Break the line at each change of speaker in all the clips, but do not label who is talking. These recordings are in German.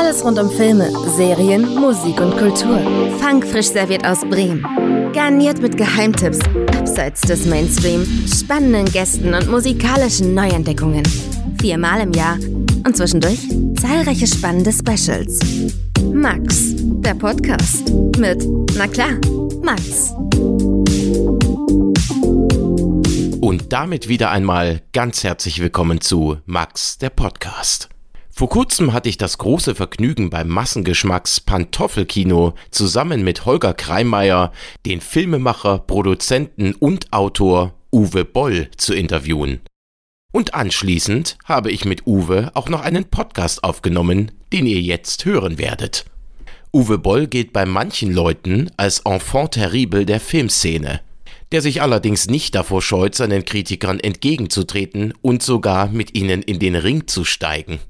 Alles rund um Filme, Serien, Musik und Kultur. Fangfrisch serviert aus Bremen. Garniert mit Geheimtipps, abseits des Mainstream, spannenden Gästen und musikalischen Neuentdeckungen. Viermal im Jahr und zwischendurch zahlreiche spannende Specials. Max, der Podcast mit, na klar, Max.
Und damit wieder einmal ganz herzlich willkommen zu Max, der Podcast. Vor kurzem hatte ich das große Vergnügen beim Massengeschmacks Pantoffelkino zusammen mit Holger Kreimeier, den Filmemacher, Produzenten und Autor Uwe Boll zu interviewen. Und anschließend habe ich mit Uwe auch noch einen Podcast aufgenommen, den ihr jetzt hören werdet. Uwe Boll geht bei manchen Leuten als Enfant terrible der Filmszene, der sich allerdings nicht davor scheut, seinen Kritikern entgegenzutreten und sogar mit ihnen in den Ring zu steigen.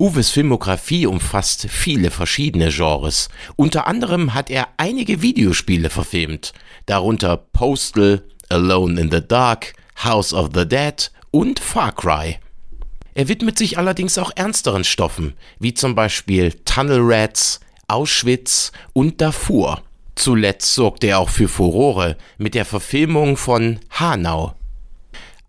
Uwes Filmografie umfasst viele verschiedene Genres. Unter anderem hat er einige Videospiele verfilmt, darunter Postal, Alone in the Dark, House of the Dead und Far Cry. Er widmet sich allerdings auch ernsteren Stoffen, wie zum Beispiel Tunnel Rats, Auschwitz und Darfur. Zuletzt sorgte er auch für Furore mit der Verfilmung von Hanau.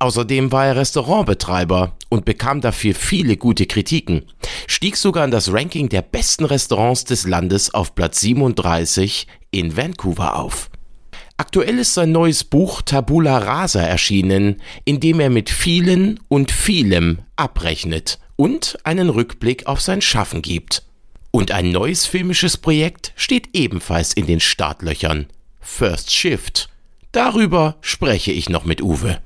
Außerdem war er Restaurantbetreiber und bekam dafür viele gute Kritiken, stieg sogar in das Ranking der besten Restaurants des Landes auf Platz 37 in Vancouver auf. Aktuell ist sein neues Buch Tabula Rasa erschienen, in dem er mit vielen und vielem abrechnet und einen Rückblick auf sein Schaffen gibt. Und ein neues filmisches Projekt steht ebenfalls in den Startlöchern. First Shift. Darüber spreche ich noch mit Uwe.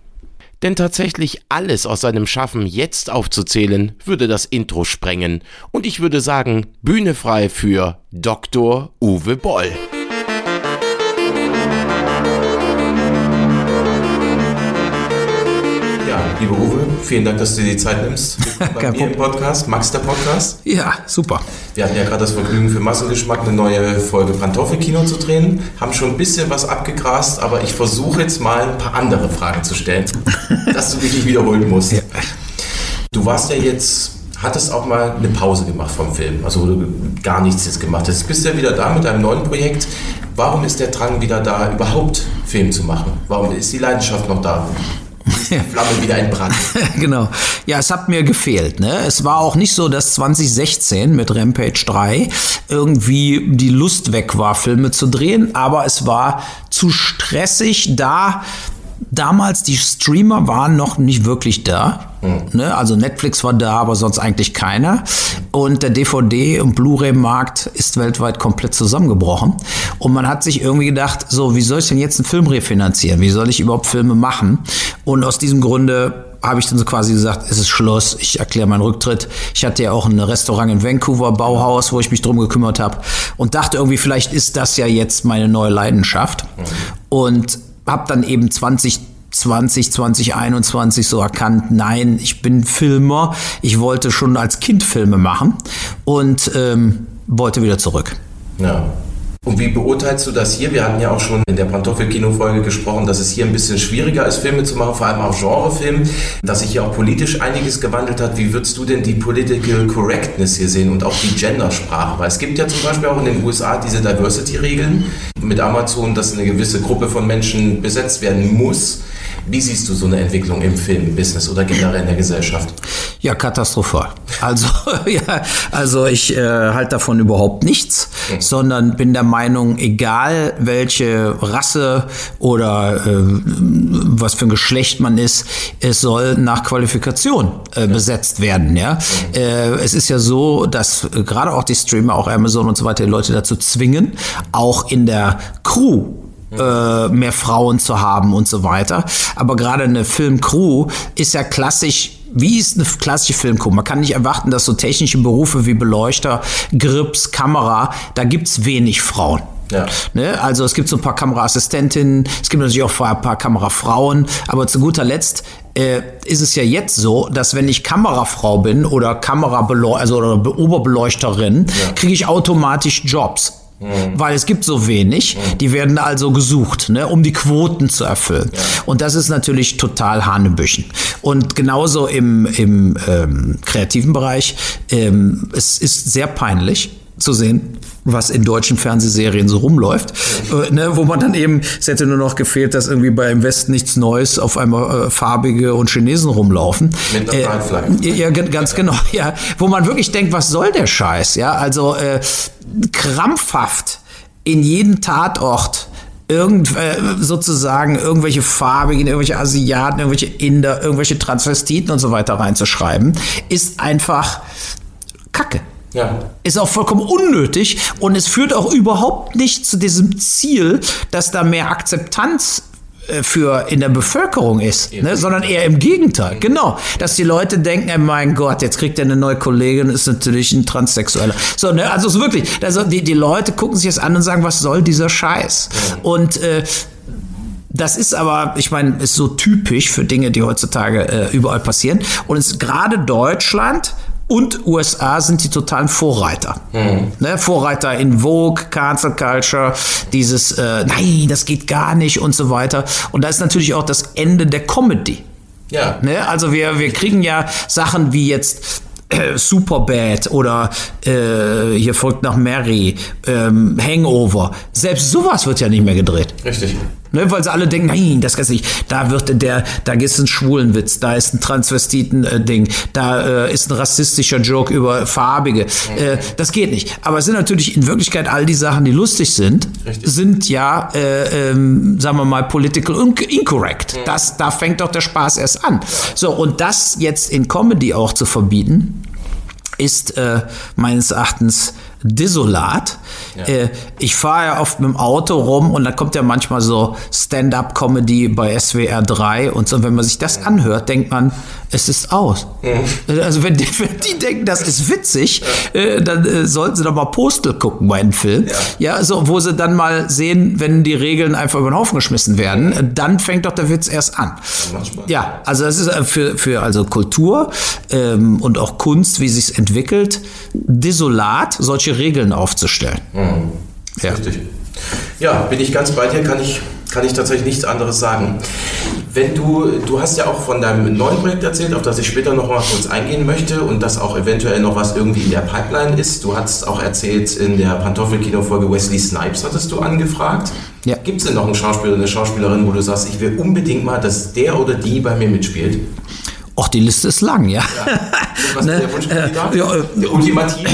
Denn tatsächlich alles aus seinem Schaffen jetzt aufzuzählen, würde das Intro sprengen. Und ich würde sagen, Bühne frei für Dr. Uwe Boll. Lieber Uwe, vielen Dank, dass du dir die Zeit nimmst. Bei mir im Podcast, Max der Podcast.
Ja, super.
Wir hatten ja gerade das Vergnügen für Massengeschmack eine neue Folge Pantoffelkino zu drehen, haben schon ein bisschen was abgegrast, aber ich versuche jetzt mal ein paar andere Fragen zu stellen, dass du dich nicht wiederholen musst. Ja. Du warst ja jetzt hattest auch mal eine Pause gemacht vom Film, also du gar nichts jetzt gemacht hast. Jetzt bist du ja wieder da mit deinem neuen Projekt. Warum ist der Drang wieder da, überhaupt Film zu machen? Warum ist die Leidenschaft noch da? Flamme wieder in Brand.
genau. Ja, es hat mir gefehlt. Ne? Es war auch nicht so, dass 2016 mit Rampage 3 irgendwie die Lust weg war, Filme zu drehen, aber es war zu stressig da damals die Streamer waren noch nicht wirklich da. Mhm. Ne? Also Netflix war da, aber sonst eigentlich keiner. Und der DVD- und Blu-ray-Markt ist weltweit komplett zusammengebrochen. Und man hat sich irgendwie gedacht, so, wie soll ich denn jetzt einen Film refinanzieren? Wie soll ich überhaupt Filme machen? Und aus diesem Grunde habe ich dann so quasi gesagt, es ist Schluss, ich erkläre meinen Rücktritt. Ich hatte ja auch ein Restaurant in Vancouver, Bauhaus, wo ich mich drum gekümmert habe und dachte irgendwie, vielleicht ist das ja jetzt meine neue Leidenschaft. Mhm. Und habe dann eben 2020, 2021 so erkannt, nein, ich bin Filmer. Ich wollte schon als Kind Filme machen und ähm, wollte wieder zurück.
Ja. Und wie beurteilst du das hier? Wir hatten ja auch schon in der Pantoffel-Kino-Folge gesprochen, dass es hier ein bisschen schwieriger ist, Filme zu machen, vor allem auch Genrefilm, dass sich hier auch politisch einiges gewandelt hat. Wie würdest du denn die Political Correctness hier sehen und auch die Gendersprache? Weil es gibt ja zum Beispiel auch in den USA diese Diversity-Regeln mit Amazon, dass eine gewisse Gruppe von Menschen besetzt werden muss. Wie siehst du so eine Entwicklung im Filmbusiness oder generell in der Gesellschaft?
Ja, katastrophal. Also, ja, also ich äh, halte davon überhaupt nichts, mhm. sondern bin der Meinung, egal welche Rasse oder äh, was für ein Geschlecht man ist, es soll nach Qualifikation äh, besetzt werden. Ja, mhm. äh, es ist ja so, dass gerade auch die Streamer, auch Amazon und so weiter, die Leute dazu zwingen, auch in der Crew äh, mehr Frauen zu haben und so weiter. Aber gerade eine Filmcrew ist ja klassisch wie ist eine klassische Filmcrew? Man kann nicht erwarten, dass so technische Berufe wie Beleuchter, Grips, Kamera, da gibt's wenig Frauen. Ja. Ne? Also es gibt so ein paar Kameraassistentinnen, es gibt natürlich auch ein paar Kamerafrauen, aber zu guter Letzt äh, ist es ja jetzt so, dass wenn ich Kamerafrau bin oder Kamerabeleuchter, also oder Oberbeleuchterin, ja. kriege ich automatisch Jobs. Mhm. Weil es gibt so wenig, mhm. die werden also gesucht, ne, um die Quoten zu erfüllen. Ja. Und das ist natürlich total Hanebüchen. Und genauso im, im ähm, kreativen Bereich, ähm, es ist sehr peinlich zu sehen, was in deutschen Fernsehserien so rumläuft, äh, ne, wo man dann eben, es hätte nur noch gefehlt, dass irgendwie bei im Westen nichts Neues auf einmal äh, farbige und Chinesen rumlaufen. Mit äh, ja, ganz genau, ja, wo man wirklich denkt, was soll der Scheiß, ja, also äh, krampfhaft in jeden Tatort irgend, äh, sozusagen irgendwelche farbigen, irgendwelche Asiaten, irgendwelche Inder, irgendwelche Transvestiten und so weiter reinzuschreiben, ist einfach Kacke. Ja. Ist auch vollkommen unnötig und es führt auch überhaupt nicht zu diesem Ziel, dass da mehr Akzeptanz äh, für in der Bevölkerung ist, ne? sondern eher im Gegenteil. Genau, dass die Leute denken, ey, mein Gott, jetzt kriegt er eine neue Kollegin, ist natürlich ein Transsexueller. So, ne? also so wirklich, also die, die Leute gucken sich das an und sagen, was soll dieser Scheiß? Und äh, das ist aber, ich meine, ist so typisch für Dinge, die heutzutage äh, überall passieren. Und es ist gerade Deutschland und USA sind die totalen Vorreiter. Mhm. Ne, Vorreiter in Vogue, Cancel Culture, dieses äh, Nein, das geht gar nicht und so weiter. Und da ist natürlich auch das Ende der Comedy. Ja. Ne, also wir, wir kriegen ja Sachen wie jetzt äh, Superbad oder äh, hier folgt nach Mary, ähm, Hangover. Selbst sowas wird ja nicht mehr gedreht.
Richtig.
Ne, weil sie alle denken, nein, das kannst nicht. Da wird der, da gibt es einen Schwulenwitz, da ist ein Transvestiten-Ding, da äh, ist ein rassistischer Joke über Farbige. Äh, das geht nicht. Aber es sind natürlich in Wirklichkeit all die Sachen, die lustig sind, Richtig. sind ja, äh, ähm, sagen wir mal, political incorrect. Das, da fängt doch der Spaß erst an. So, und das jetzt in Comedy auch zu verbieten, ist äh, meines Erachtens desolat. Ja. Äh, ich fahre ja oft mit dem Auto rum und da kommt ja manchmal so Stand-up-Comedy bei SWR 3 und so. Und wenn man sich das anhört, denkt man, es ist aus. Mhm. Also wenn die, wenn die, denken, das ist witzig, ja. äh, dann äh, sollten sie doch mal Postel gucken bei einem Film. Ja. ja, so, wo sie dann mal sehen, wenn die Regeln einfach über den Haufen geschmissen werden, mhm. dann fängt doch der Witz erst an. Ja, also das ist äh, für, für also Kultur ähm, und auch Kunst, wie sich entwickelt, desolat, solche Regeln aufzustellen. Mhm.
Ja. Richtig. Ja, bin ich ganz bei dir, kann ich, kann ich tatsächlich nichts anderes sagen. Wenn du, du hast ja auch von deinem neuen Projekt erzählt, auf das ich später noch mal kurz eingehen möchte und das auch eventuell noch was irgendwie in der Pipeline ist. Du hast auch erzählt, in der Pantoffelkino-Folge Wesley Snipes hattest du angefragt. Ja. Gibt es denn noch einen Schauspieler, eine Schauspielerin, wo du sagst, ich will unbedingt mal, dass der oder die bei mir mitspielt?
Och, die Liste ist lang, ja. ja. Was ne? der äh, ja, äh, Ultimativ?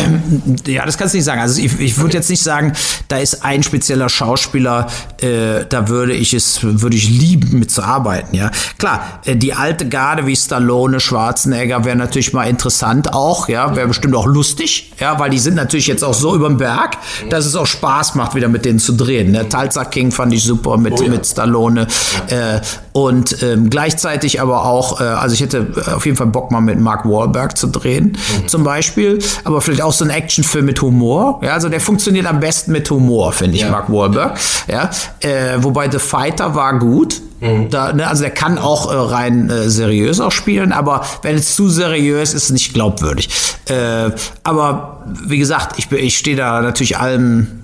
Äh, ja, das kannst du nicht sagen. Also ich, ich würde okay. jetzt nicht sagen, da ist ein spezieller Schauspieler, äh, da würde ich es, würde ich lieben mitzuarbeiten, ja. Klar, äh, die alte Garde wie Stallone, Schwarzenegger wäre natürlich mal interessant auch, ja, wäre bestimmt auch lustig, ja, weil die sind natürlich jetzt auch so über den Berg, dass es auch Spaß macht, wieder mit denen zu drehen. Ne? Tulsa King fand ich super mit, oh, ja. mit Stallone. Äh, und ähm, gleichzeitig aber auch, äh, also ich hätte auf jeden Fall Bock mal mit Mark Wahlberg zu drehen, mhm. zum Beispiel. Aber vielleicht auch so ein Actionfilm mit Humor. Ja, also der funktioniert am besten mit Humor, finde ich, ja. Mark Wahlberg. Ja, äh, wobei The Fighter war gut. Mhm. Da, ne, also der kann auch äh, rein äh, seriös auch spielen, aber wenn es zu seriös ist, ist es nicht glaubwürdig. Äh, aber wie gesagt, ich, ich stehe da natürlich allem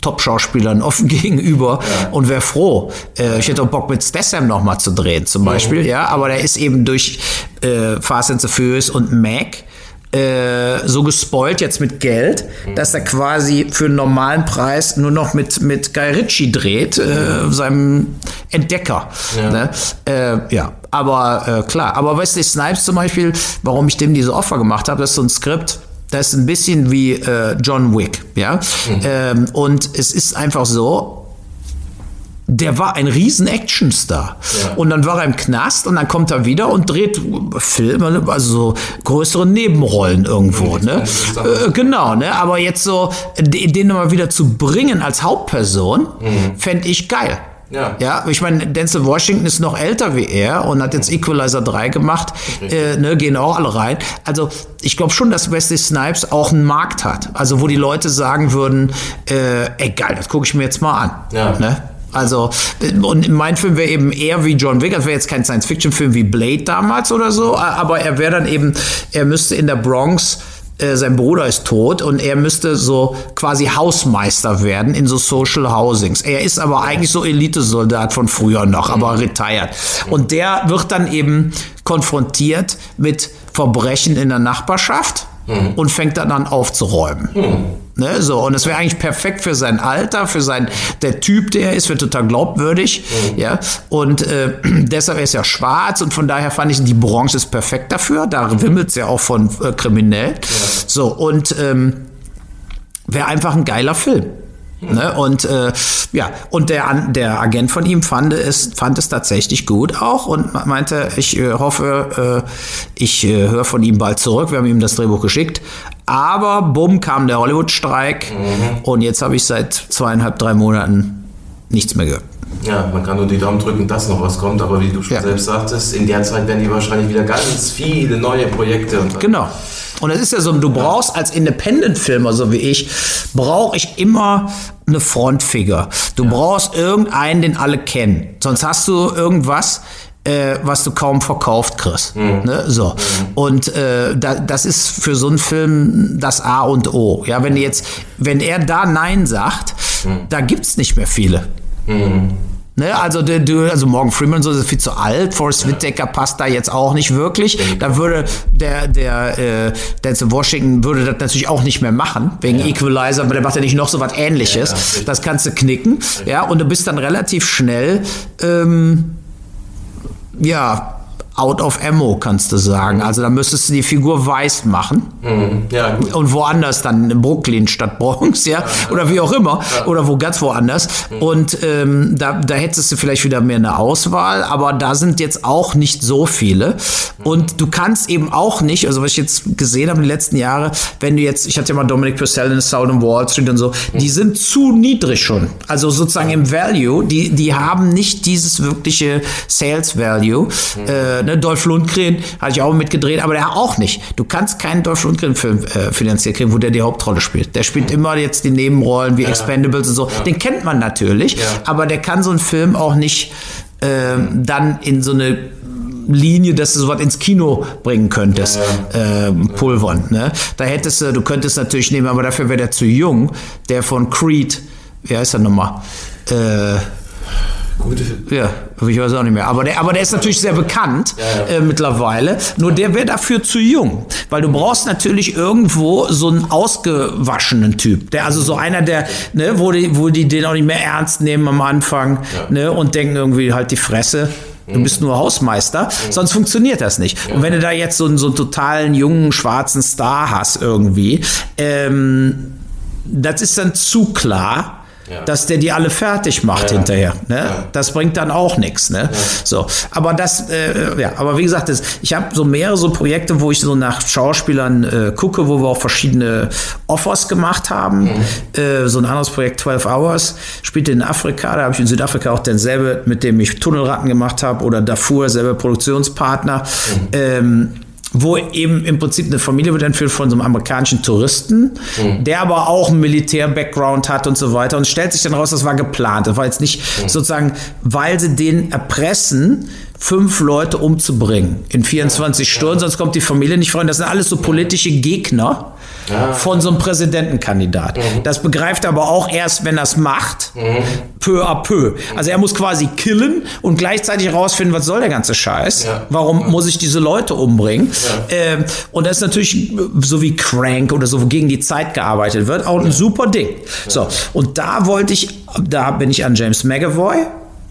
Top-Schauspielern offen gegenüber ja. und wäre froh. Äh, ich hätte auch Bock mit Statham noch mal zu drehen zum Beispiel, mhm. ja, aber der ist eben durch äh, Fast and the Furious und Mac äh, so gespoilt jetzt mit Geld, mhm. dass er quasi für einen normalen Preis nur noch mit, mit Guy Ritchie dreht, äh, seinem Entdecker. Ja, ne? äh, ja. aber äh, klar. Aber Wesley Snipes zum Beispiel, warum ich dem diese Offer gemacht habe, das ist so ein Skript, das ist ein bisschen wie äh, John Wick, ja. Mhm. Ähm, und es ist einfach so, der war ein riesen Actionstar. Ja. Und dann war er im Knast und dann kommt er wieder und dreht Filme, also so größere Nebenrollen irgendwo. Mhm, ne? Äh, genau, ne? Aber jetzt so, den mal wieder zu bringen als Hauptperson, mhm. fände ich geil. Ja. ja, ich meine, Denzel Washington ist noch älter wie er und hat jetzt Equalizer 3 gemacht, äh, ne, gehen auch alle rein. Also ich glaube schon, dass Wesley Snipes auch einen Markt hat. Also wo die Leute sagen würden, äh, ey geil, das gucke ich mir jetzt mal an. Ja. Ne? Also, und mein Film wäre eben eher wie John Wick, das wäre jetzt kein Science-Fiction-Film wie Blade damals oder so, aber er wäre dann eben, er müsste in der Bronx äh, sein Bruder ist tot und er müsste so quasi Hausmeister werden in so Social Housings. Er ist aber eigentlich so Elitesoldat von früher noch, aber retired. Und der wird dann eben konfrontiert mit Verbrechen in der Nachbarschaft und fängt dann an aufzuräumen. Ne, so, und es wäre eigentlich perfekt für sein Alter, für sein, der Typ, der er ist, wird total glaubwürdig, ja, und äh, deshalb ist er schwarz und von daher fand ich, die Branche ist perfekt dafür, da wimmelt es ja auch von äh, kriminell, so, und ähm, wäre einfach ein geiler Film. Ne? Und äh, ja, und der, der Agent von ihm fand es, fand es tatsächlich gut auch und meinte, ich äh, hoffe, äh, ich äh, höre von ihm bald zurück. Wir haben ihm das Drehbuch geschickt. Aber bumm kam der Hollywood-Streik und jetzt habe ich seit zweieinhalb, drei Monaten nichts mehr gehört.
Ja, man kann nur die Daumen drücken, dass noch was kommt, aber wie du schon
Ja.
selbst sagtest, in der Zeit werden die wahrscheinlich wieder ganz viele neue Projekte. Und
Genau. Und es ist ja so, du brauchst als Independent-Filmer, so wie ich, brauche ich immer eine Frontfigur. Du brauchst irgendeinen, den alle kennen. Sonst hast du irgendwas, äh, was du kaum verkauft kriegst. Ne? So. Und äh, da, das ist für so einen Film das A und O. Ja, wenn jetzt, wenn er da Nein sagt, da gibt's nicht mehr viele. Ne, also, du- also Morgan Freeman so ist viel zu alt, Forrest Whitaker passt da jetzt auch nicht wirklich. Da würde der, der äh, Denzel Washington würde das natürlich auch nicht mehr machen, wegen Equalizer, aber der macht ja nicht noch so was ähnliches. das kannst du knicken. Ja, und du bist dann relativ schnell, ähm, ja, out of ammo, kannst du sagen. Also da müsstest du die Figur weiß machen
ja, gut.
und woanders dann in Brooklyn statt Bronx, ja, oder wie auch immer, oder wo ganz woanders. Und ähm, da, da hättest du vielleicht wieder mehr eine Auswahl, aber da sind jetzt auch nicht so viele. Und du kannst eben auch nicht, also was ich jetzt gesehen habe in den letzten Jahren, wenn du jetzt, ich hatte ja mal Dominic Purcell in Sound on Wall Street und so, die sind zu niedrig schon. Also sozusagen im Value, die, die haben nicht dieses wirkliche Sales Value. Äh, ne, Dolph Lundgren hatte ich auch mitgedreht, aber der auch nicht. Du kannst keinen Dolph Lundgren-Film äh, finanziert kriegen, wo der die Hauptrolle spielt. Der spielt immer jetzt die Nebenrollen wie Expendables und so. Den kennt man natürlich, aber der kann so einen Film auch nicht ähm, dann in so eine Linie, dass du sowas ins Kino bringen könntest, ähm, pulvern. Ne? Da hättest du, du könntest natürlich nehmen, aber dafür wäre der zu jung. Der von Creed, wie heißt er nochmal? Äh,
Gute,
ja, ich weiß auch nicht mehr. Aber der, aber der ist natürlich sehr bekannt Äh, mittlerweile. Nur der wäre dafür zu jung. Weil du brauchst natürlich irgendwo so einen ausgewaschenen Typ. Der, also so einer, der, ne, wo die, wo die den auch nicht mehr ernst nehmen am Anfang ne, und denken irgendwie halt die Fresse. Du bist nur Hausmeister, sonst funktioniert das nicht. Und wenn du da jetzt so einen, so einen totalen jungen schwarzen Star hast irgendwie, ähm, das ist dann zu klar, dass der die alle fertig macht hinterher. Ne? Das bringt dann auch nichts. Ne? So, aber das, äh, ja, aber wie gesagt, das, ich habe so mehrere so Projekte, wo ich so nach Schauspielern äh, gucke, wo wir auch verschiedene Offers gemacht haben. Äh, so ein anderes Projekt, 12 Hours, spielte in Afrika. Da habe ich in Südafrika auch denselbe, mit dem ich Tunnelratten gemacht habe, oder Darfur, selber Produktionspartner. Ähm, wo eben im Prinzip eine Familie wird entführt von so einem amerikanischen Touristen, der aber auch einen Militär-Background hat und so weiter. Und stellt sich dann raus, das war geplant. Das war jetzt nicht sozusagen, weil sie den erpressen, fünf Leute umzubringen in 24 Stunden, sonst kommt die Familie nicht. Und das sind alles so politische Gegner von so einem Präsidentenkandidat. Das begreift er aber auch erst, wenn er es macht, peu à peu. Also er muss quasi killen und gleichzeitig herausfinden, was soll der ganze Scheiß? Warum muss ich diese Leute umbringen? Ähm, und das ist natürlich so wie Crank oder so, wo gegen die Zeit gearbeitet wird, auch ein super Ding. So, und da wollte ich, da bin ich an James McAvoy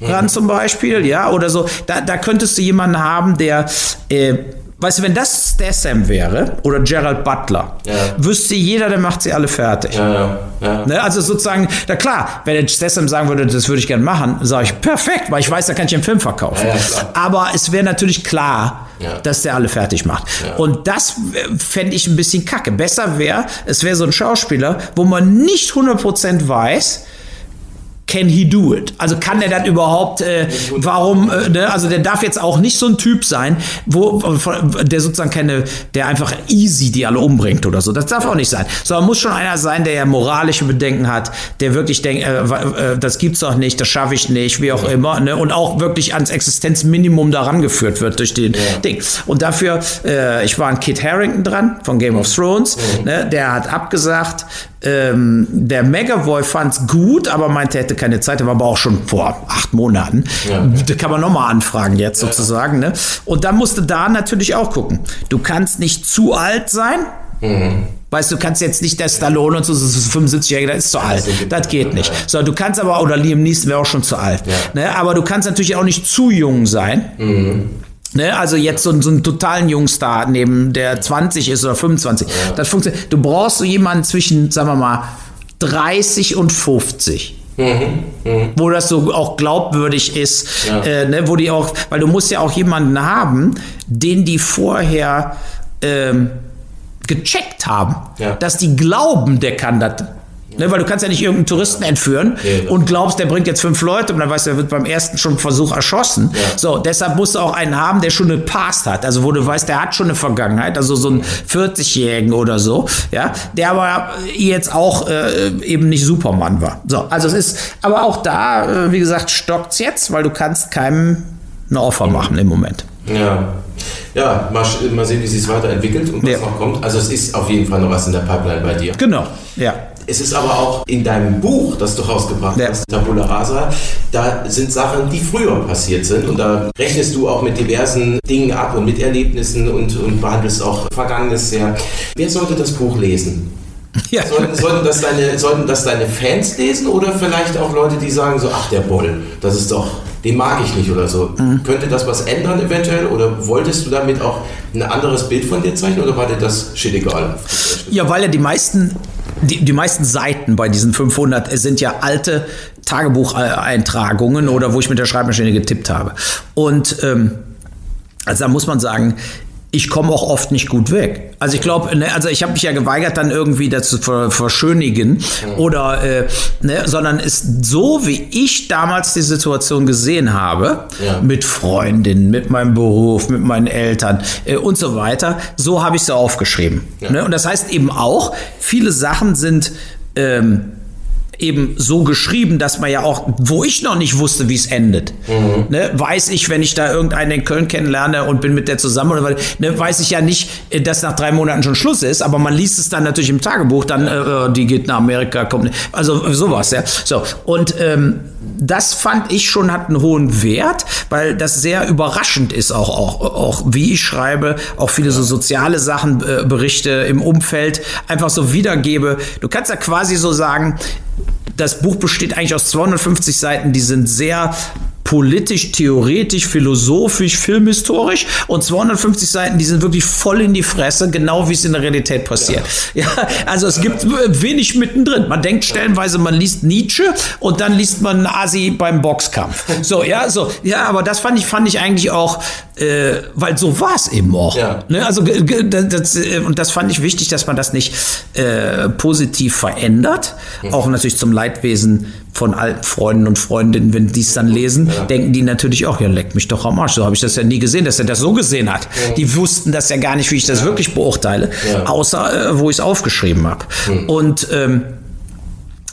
ran zum Beispiel, ja, oder so. Da, da könntest du jemanden haben, der äh, Weißt du, wenn das Statham wäre oder Gerald Butler, wüsste jeder, der macht sie alle fertig.
ja, ja, ja.
Ne? Also sozusagen, na klar, wenn der Statham sagen würde, das würde ich gerne machen, sage ich, perfekt, weil ich weiß, da kann ich einen Film verkaufen.
Ja, ja.
Aber es wäre natürlich klar,
Ja.
dass der alle fertig macht. Und das fände ich ein bisschen kacke. Besser wäre, es wäre so ein Schauspieler, wo man nicht 100% weiß, can he do it? Also kann er das überhaupt, äh, warum, äh, ne? also der darf jetzt auch nicht so ein Typ sein, wo, der sozusagen keine, der einfach easy die alle umbringt oder so. Das darf auch nicht sein. Sondern muss schon einer sein, der ja moralische Bedenken hat, der wirklich denkt, äh, äh, das gibt's doch nicht, das schaffe ich nicht, wie auch immer, ne? Und auch wirklich ans Existenzminimum daran geführt wird durch den ja. Ding. Und dafür, äh, ich war an Kit Harrington dran von Game of Thrones, mhm. ne? der hat abgesagt, ähm, der McAvoy fand es gut, aber meinte, er hätte keine Zeit. Der war aber auch schon vor acht Monaten. Ja. Da kann man nochmal anfragen jetzt ja. sozusagen. Ne? Und dann musste da natürlich auch gucken. Du kannst nicht zu alt sein. Mhm. Weißt du, kannst jetzt nicht der Stallone und so, so 75-Jährige, das ist zu alt. Das geht nicht. So, du kannst aber, oder Liam Neeson wäre auch schon zu alt. Ja. Ne? Aber du kannst natürlich auch nicht zu jung sein. Mhm. Ne, also jetzt so, so einen totalen Jungstar neben der 20 ist oder 25. Ja. Das funktioniert. Du brauchst so jemanden zwischen, sagen wir mal, 30 und 50. Mhm, mhm. Wo das so auch glaubwürdig ist, ja. äh, ne, wo die auch, weil du musst ja auch jemanden haben, den die vorher ähm, gecheckt haben, ja. dass die glauben, der kann das Ne, weil du kannst ja nicht irgendeinen Touristen entführen nee, und glaubst, der bringt jetzt fünf Leute und dann weißt du, er wird beim ersten schon Versuch erschossen. Ja. So, deshalb musst du auch einen haben, der schon eine Past hat. Also wo du weißt, der hat schon eine Vergangenheit, also so einen 40-Jährigen oder so, ja, der aber jetzt auch äh, eben nicht Superman war. So, also es ist, aber auch da, äh, wie gesagt, stockt's jetzt, weil du kannst keinem eine Offer machen im Moment.
Ja. Ja, mal, mal sehen, wie sich es weiterentwickelt und was ja. noch kommt. Also es ist auf jeden Fall noch was in der Pipeline bei dir.
Genau, ja.
Es ist aber auch in deinem Buch, das du rausgebracht ja. hast, Tabula Rasa, da sind Sachen, die früher passiert sind. Und da rechnest du auch mit diversen Dingen ab und mit Erlebnissen und, und behandelst auch Vergangenes sehr. Wer sollte das Buch lesen? Ja. Sollten, sollten, das deine, sollten das deine Fans lesen oder vielleicht auch Leute, die sagen so, ach der Boll, das ist doch, den mag ich nicht oder so. Mhm. Könnte das was ändern eventuell oder wolltest du damit auch ein anderes Bild von dir zeichnen oder war dir das shit egal?
Ja, weil ja die meisten die, die meisten Seiten bei diesen 500 sind ja alte Tagebucheintragungen oder wo ich mit der Schreibmaschine getippt habe. Und ähm, also da muss man sagen, ich komme auch oft nicht gut weg. Also ich glaube, ne, also ich habe mich ja geweigert, dann irgendwie das zu verschönigen mhm. oder, äh, ne, sondern ist so, wie ich damals die Situation gesehen habe, ja. mit Freundinnen, mit meinem Beruf, mit meinen Eltern äh, und so weiter, so habe ich sie aufgeschrieben. Ja. Ne? Und das heißt eben auch, viele Sachen sind ähm, eben so geschrieben, dass man ja auch, wo ich noch nicht wusste, wie es endet, mhm. ne, weiß ich, wenn ich da irgendeinen in Köln kennenlerne und bin mit der zusammen, oder, ne, weiß ich ja nicht, äh, dass nach drei Monaten schon Schluss ist, aber man liest es dann natürlich im Tagebuch, dann, äh, die geht nach Amerika, kommt, also sowas, ja. So, und ähm, das fand ich schon hat einen hohen Wert, weil das sehr überraschend ist auch, auch, auch wie ich schreibe, auch viele so soziale Sachen, äh, Berichte im Umfeld einfach so wiedergebe. Du kannst ja quasi so sagen, das Buch besteht eigentlich aus 250 Seiten, die sind sehr politisch, theoretisch, philosophisch, filmhistorisch und 250 Seiten, die sind wirklich voll in die Fresse, genau wie es in der Realität passiert. Ja, ja also es gibt wenig mittendrin. Man denkt stellenweise, man liest Nietzsche und dann liest man Asi beim Boxkampf. So, ja, so, ja, aber das fand ich, fand ich eigentlich auch, äh, weil so war es eben auch. Ja. Ne? Also, das, äh, und das fand ich wichtig, dass man das nicht äh, positiv verändert, mhm. auch natürlich zum Leidwesen von alten Freunden und Freundinnen, wenn die es dann lesen, ja. denken die natürlich auch, ja, leck mich doch am Arsch. So habe ich das ja nie gesehen, dass er das so gesehen hat. Ja. Die wussten das ja gar nicht, wie ich das ja. wirklich beurteile, außer äh, wo ich es aufgeschrieben habe. Mhm. Und ähm,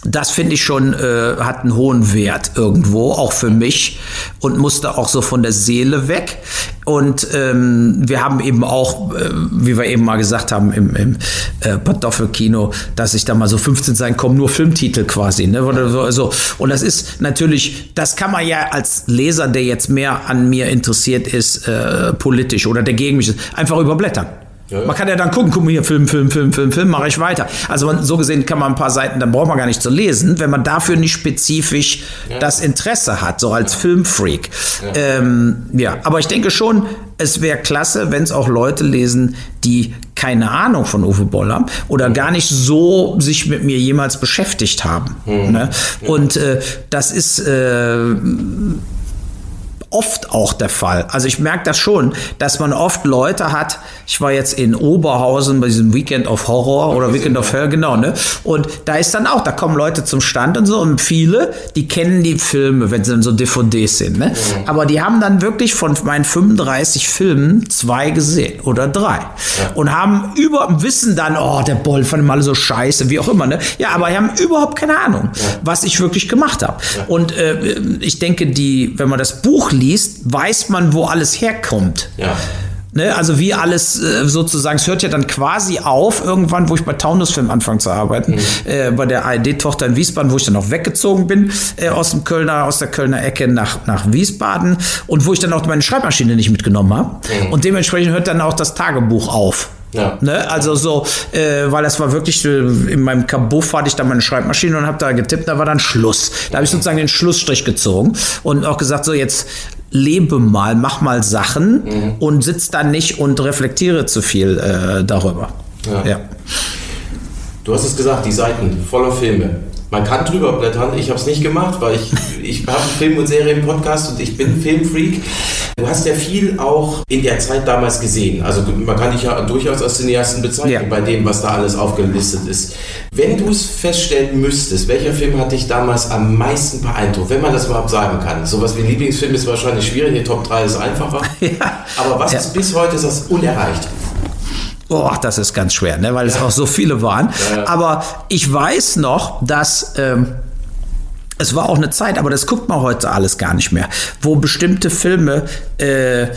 das finde ich schon, äh, hat einen hohen Wert irgendwo, auch für mich und musste auch so von der Seele weg. Und ähm, wir haben eben auch, äh, wie wir eben mal gesagt haben, im, im äh, Kartoffelkino, dass ich da mal so 15 sein kommen, nur Filmtitel quasi. Ne? Also, und das ist natürlich, das kann man ja als Leser, der jetzt mehr an mir interessiert ist, äh, politisch oder der gegen mich ist, einfach überblättern. Ja, ja. Man kann ja dann gucken, guck mal hier, Film, Film, Film, Film, Film, mache ich weiter. Also man, so gesehen kann man ein paar Seiten, dann braucht man gar nicht zu lesen, wenn man dafür nicht spezifisch ja. das Interesse hat, so als Filmfreak. Ähm, ja, aber ich denke schon, es wäre klasse, wenn es auch Leute lesen, die keine Ahnung von Uwe Boll haben oder mhm. gar nicht so sich mit mir jemals beschäftigt haben. Mhm. Ne? Und äh, das ist äh, oft auch der Fall. Also ich merke das schon, dass man oft Leute hat. Ich war jetzt in Oberhausen bei diesem Weekend of Horror oder Weekend of Hell, genau, ne? Und da ist dann auch, da kommen Leute zum Stand und so und viele, die kennen die Filme, wenn sie dann so DVDs sind, ne? Mhm. Aber die haben dann wirklich von meinen 35 Filmen zwei gesehen oder drei ja. und haben über wissen dann, oh, der Boll fand immer alle so scheiße, wie auch immer, ne? Ja, aber die haben überhaupt keine Ahnung, ja. was ich wirklich gemacht habe. Ja. Und äh, ich denke, die, wenn man das Buch liest, weiß man, wo alles herkommt. Ja. Ne, also wie alles äh, sozusagen, es hört ja dann quasi auf, irgendwann, wo ich bei Taunusfilm anfange zu arbeiten, mhm. äh, bei der ARD-Tochter in Wiesbaden, wo ich dann auch weggezogen bin äh, aus dem Kölner, aus der Kölner Ecke nach, nach Wiesbaden und wo ich dann auch meine Schreibmaschine nicht mitgenommen habe. Mhm. Und dementsprechend hört dann auch das Tagebuch auf. Ja. Ne? Also so, äh, weil das war wirklich, äh, in meinem Kabuff hatte ich da meine Schreibmaschine und habe da getippt, da war dann Schluss. Da habe ich sozusagen den Schlussstrich gezogen und auch gesagt, so jetzt lebe mal, mach mal Sachen mhm. und sitz da nicht und reflektiere zu viel äh, darüber. Ja. ja.
Du hast es gesagt, die Seiten voller Filme. Man kann drüber blättern. Ich habe es nicht gemacht, weil ich, ich habe einen Film- und Serien-Podcast und ich bin Filmfreak. Du hast ja viel auch in der Zeit damals gesehen. Also man kann dich ja durchaus als Cineasten bezeichnen ja. bei dem, was da alles aufgelistet ist. Wenn du es feststellen müsstest, welcher Film hat dich damals am meisten beeindruckt, wenn man das überhaupt sagen kann? Sowas wie Lieblingsfilm ist wahrscheinlich schwierig, die Top 3 ist einfacher. Ja. Aber was ja. ist bis heute ist das unerreicht?
Boah, das ist ganz schwer, ne? weil es auch so viele waren. Aber ich weiß noch, dass ähm, es war auch eine Zeit, aber das guckt man heute alles gar nicht mehr, wo bestimmte Filme äh,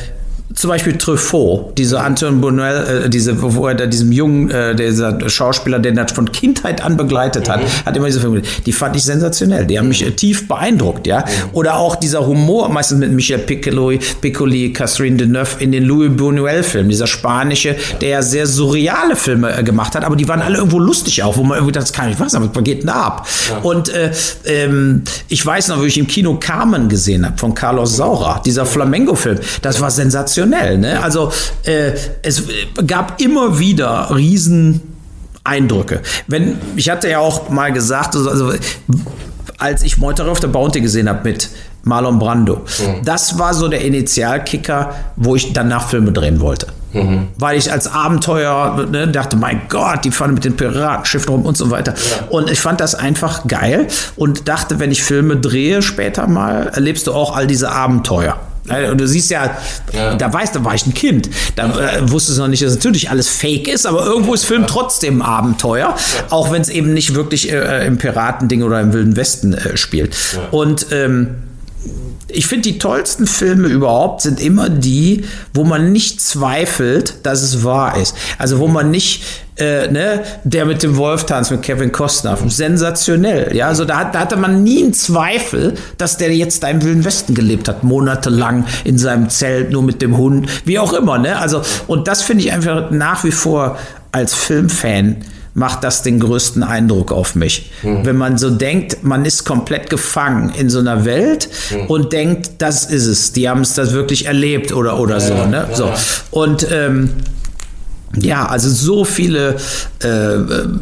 zum Beispiel Truffaut, dieser Anton Bonell, äh, diese, wo er da diesem jungen, äh, dieser Schauspieler, den er von Kindheit an begleitet hat, mhm. hat immer diese Filme, die fand ich sensationell, die haben mich äh, tief beeindruckt, ja. Mhm. Oder auch dieser Humor, meistens mit Michel Piccoli, Piccoli, Catherine Deneuve in den Louis Buñuel-Filmen, dieser spanische, der ja sehr surreale Filme äh, gemacht hat, aber die waren alle irgendwo lustig auch, wo man irgendwie dachte, das kann ich was, aber was geht denn da ab? Ja. Und äh, ähm, ich weiß noch, wie ich im Kino Carmen gesehen habe, von Carlos Saura, dieser Flamengo-Film, das war sensationell sensationell. Ne? Also äh, es gab immer wieder riesen Eindrücke. Wenn, ich hatte ja auch mal gesagt, also, also als ich Meuterer auf der Bounty gesehen habe mit Marlon Brando, mhm. das war so der Initialkicker, wo ich danach Filme drehen wollte. Mhm. Weil ich als Abenteuer ne, dachte, mein Gott, die fahren mit den Piratenschiffen rum und so weiter. Ja. Und ich fand das einfach geil und dachte, wenn ich Filme drehe später mal, erlebst du auch all diese Abenteuer. Und du siehst ja, ja, da weißt du, war ich ein Kind. Da äh, wusstest du noch nicht, dass natürlich alles fake ist, aber irgendwo ist Film trotzdem Abenteuer, auch wenn es eben nicht wirklich äh, im Piratending oder im Wilden Westen äh, spielt. Und ähm, ich finde, die tollsten Filme überhaupt sind immer die, wo man nicht zweifelt, dass es wahr ist. Also wo man nicht, äh, ne, der mit dem Wolf tanzt mit Kevin Costner, sensationell. Ja, also da, da hatte man nie einen Zweifel, dass der jetzt da im Wilden Westen gelebt hat, monatelang in seinem Zelt, nur mit dem Hund, wie auch immer. Ne? Also, und das finde ich einfach nach wie vor als Filmfan macht das den größten Eindruck auf mich. Mhm. Wenn man so denkt, man ist komplett gefangen in so einer Welt mhm. und denkt, das ist es. Die haben es das wirklich erlebt oder, oder ja, so. Ne? Ja, so. Und ähm, ja, also so viele äh,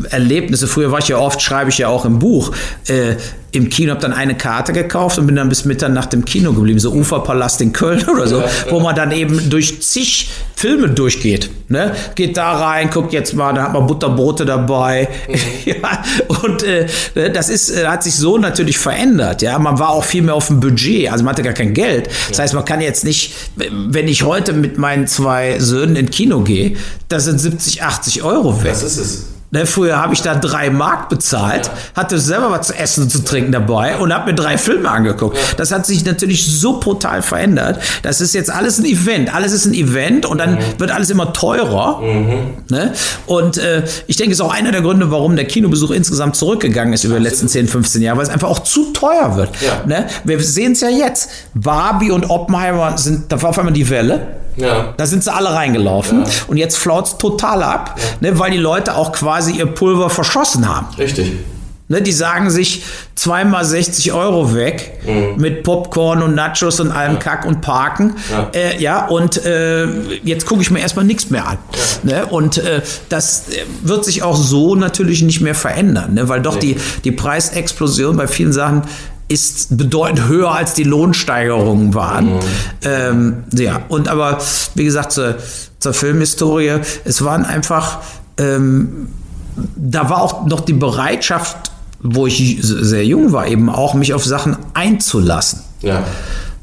Erlebnisse. Früher war ich ja oft, schreibe ich ja auch im Buch, äh, im Kino, habe dann eine Karte gekauft und bin dann bis Mitternacht im Kino geblieben, so Uferpalast in Köln oder so, wo man dann eben durch zig Filme durchgeht. Ne? Geht da rein, guckt jetzt mal, da hat man Butterbrote dabei. Mhm. ja, und äh, das ist, äh, hat sich so natürlich verändert. Ja, man war auch viel mehr auf dem Budget, also man hatte gar kein Geld. Das heißt, man kann jetzt nicht, wenn ich heute mit meinen zwei Söhnen ins Kino gehe, das sind 70, 80 Euro weg.
Das ist es.
Ne, früher habe ich da drei Mark bezahlt, hatte selber was zu essen und zu trinken dabei und habe mir drei Filme angeguckt. Das hat sich natürlich so brutal verändert. Das ist jetzt alles ein Event. Alles ist ein Event und dann mhm. wird alles immer teurer. Mhm. Ne? Und äh, ich denke, es ist auch einer der Gründe, warum der Kinobesuch insgesamt zurückgegangen ist über die letzten 10, 15 Jahre, weil es einfach auch zu teuer wird. Ja. Ne? Wir sehen es ja jetzt. Barbie und Oppenheimer sind, da war auf einmal die Welle. Ja. Da sind sie alle reingelaufen. Ja. Und jetzt flaut es total ab, ja. ne, weil die Leute auch quasi ihr Pulver verschossen haben.
Richtig.
Ne, die sagen sich zweimal 60 Euro weg mhm. mit Popcorn und Nachos und allem ja. Kack und Parken. Ja, äh, ja und äh, jetzt gucke ich mir erstmal nichts mehr an. Ja. Ne? Und äh, das wird sich auch so natürlich nicht mehr verändern, ne? weil doch nee. die, die Preisexplosion bei vielen Sachen ist bedeutend höher als die Lohnsteigerungen waren. Mhm. Ähm, ja, und aber wie gesagt, zur, zur Filmhistorie, es waren einfach, ähm, da war auch noch die Bereitschaft, wo ich sehr jung war, eben auch mich auf Sachen einzulassen.
Ja.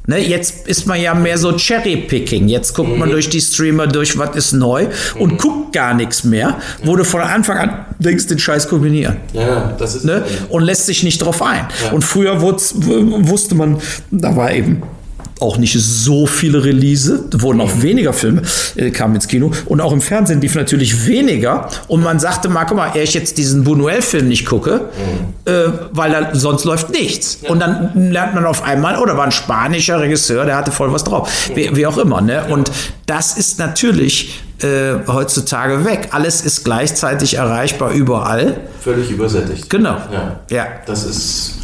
Ne, jetzt ist man ja mehr so Cherry-Picking. Jetzt guckt mhm. man durch die Streamer durch, was ist neu und mhm. guckt gar nichts mehr, wo du von Anfang an denkst, den Scheiß kombinieren.
Ja, das ist.
Ne? Und lässt sich nicht drauf ein. Ja. Und früher wusste man, da war eben auch nicht so viele Release, wurden auch weniger Filme, äh, kamen ins Kino und auch im Fernsehen lief natürlich weniger und man sagte mal, guck mal, ehe ich jetzt diesen Buñuel-Film nicht gucke, mhm. äh, weil da sonst läuft nichts. Ja. Und dann lernt man auf einmal, oder oh, war ein spanischer Regisseur, der hatte voll was drauf, wie, wie auch immer. Ne? Und das ist natürlich äh, heutzutage weg. Alles ist gleichzeitig erreichbar überall.
Völlig übersättigt.
Genau.
Ja.
ja.
Das ist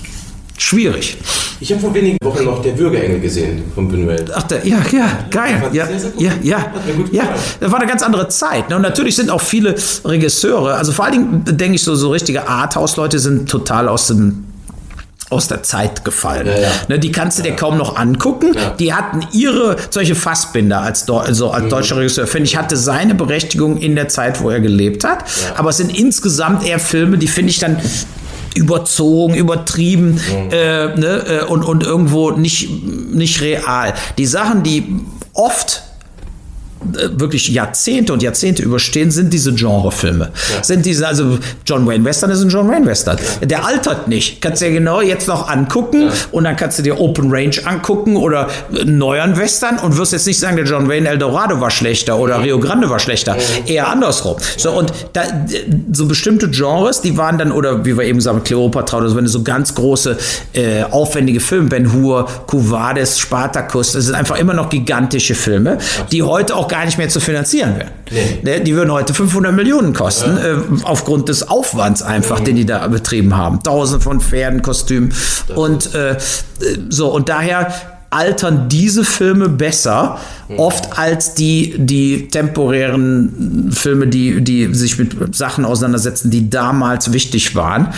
schwierig.
Ich habe vor wenigen Wochen noch der Würgeengel gesehen von Buñuel.
Ach, der, ja, ja, geil. Ja, sehr, sehr ja, ja, ja. Das war eine ganz andere Zeit. Ne? Und natürlich sind auch viele Regisseure, also vor allen Dingen denke ich so, so richtige Arthouse-Leute sind total aus dem aus der Zeit gefallen. Ja, ja. Ne, die kannst du dir kaum noch angucken. Die hatten ihre solche Fassbinder als, also als mhm. deutscher Regisseur. Finde ich, hatte seine Berechtigung in der Zeit, wo er gelebt hat. Aber es sind insgesamt eher Filme, die finde ich dann überzogen, übertrieben mhm. äh, ne, äh, und, und irgendwo nicht, nicht real. Die Sachen, die oft wirklich Jahrzehnte und Jahrzehnte überstehen, sind diese Genrefilme. Ja. Sind diese, also John Wayne Western ist ein John Wayne Western. Ja. Der altert nicht. Kannst du dir genau jetzt noch angucken ja. und dann kannst du dir Open Range angucken oder neueren Western und wirst jetzt nicht sagen, der John Wayne Eldorado war schlechter oder Rio Grande war schlechter. Eher andersrum. So, und da, so bestimmte Genres, die waren dann, oder wie wir eben sagen, Cleopatra oder so, wenn du so ganz große, äh, aufwendige Filme, Ben Hur, Cuvades, Spartacus, das sind einfach immer noch gigantische Filme, die heute auch gar nicht mehr zu finanzieren wären. Nee. Ne, die würden heute 500 Millionen kosten, ja. äh, aufgrund des Aufwands einfach, mhm. den die da betrieben haben. Tausende von Pferden, Kostümen und äh, so. Und daher altern diese Filme besser, mhm. oft als die, die temporären Filme, die, die sich mit Sachen auseinandersetzen, die damals wichtig waren,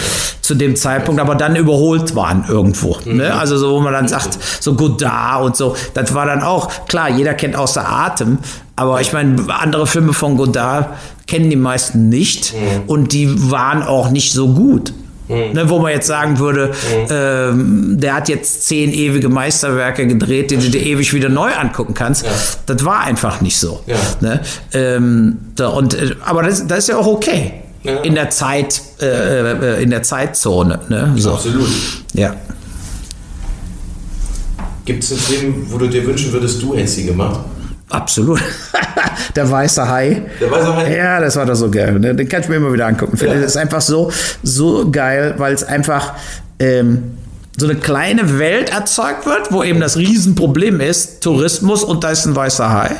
zu dem Zeitpunkt, aber dann überholt waren irgendwo. Mhm. Ne? Also so, wo man dann sagt, so Godard und so, das war dann auch, klar, jeder kennt außer Atem, aber ich meine, andere Filme von Godard kennen die meisten nicht mhm. und die waren auch nicht so gut. Mhm. Ne, wo man jetzt sagen würde, mhm. ähm, der hat jetzt zehn ewige Meisterwerke gedreht, die du dir ewig wieder neu angucken kannst. Ja. Das war einfach nicht so. Ja. Ne? Ähm, so, und, äh, aber das, das, ist ja auch okay. Ja. In der Zeit, äh, äh, in der Zeitzone. Ne? So.
Absolut.
Ja.
Gibt es einen Film, wo du dir wünschen würdest, du hättest ihn gemacht?
Absolut. der weiße Hai.
Der weiße Hai?
Ja, das war doch so geil. Ne? Den kann ich mir immer wieder angucken. Ja. Das ist einfach so, so geil, weil es einfach ähm, so eine kleine Welt erzeugt wird, wo eben das Riesenproblem ist, Tourismus und da ist ein weißer Hai.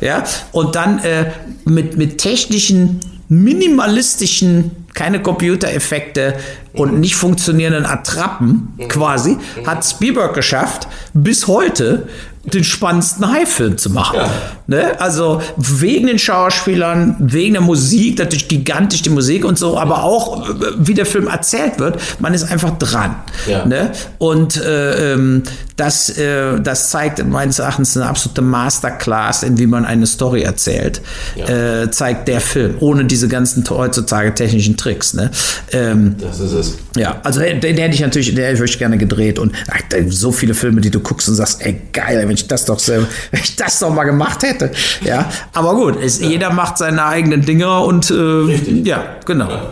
Ja. ja? Und dann äh, mit, mit technischen, minimalistischen keine Computereffekte und nicht funktionierenden Attrappen mhm. quasi, hat Spielberg geschafft, bis heute den spannendsten High-Film zu machen. Ja. Ne? Also wegen den Schauspielern, wegen der Musik, natürlich gigantisch die Musik und so, aber auch wie der Film erzählt wird, man ist einfach dran. Ja. Ne? Und äh, ähm, das, äh, das zeigt meines Erachtens eine absolute Masterclass in wie man eine Story erzählt. Ja. Äh, zeigt der Film, ohne diese ganzen heutzutage technischen Tricks. Ne?
Ähm, das ist es.
Ja, also den, den hätte ich natürlich, den hätte ich gerne gedreht und ach, so viele Filme, die du guckst und sagst, ey geil, wenn ich das doch selber, wenn ich das doch mal gemacht hätte. Ja, aber gut, es, ja. jeder macht seine eigenen Dinger und äh, ja, genau. Ja.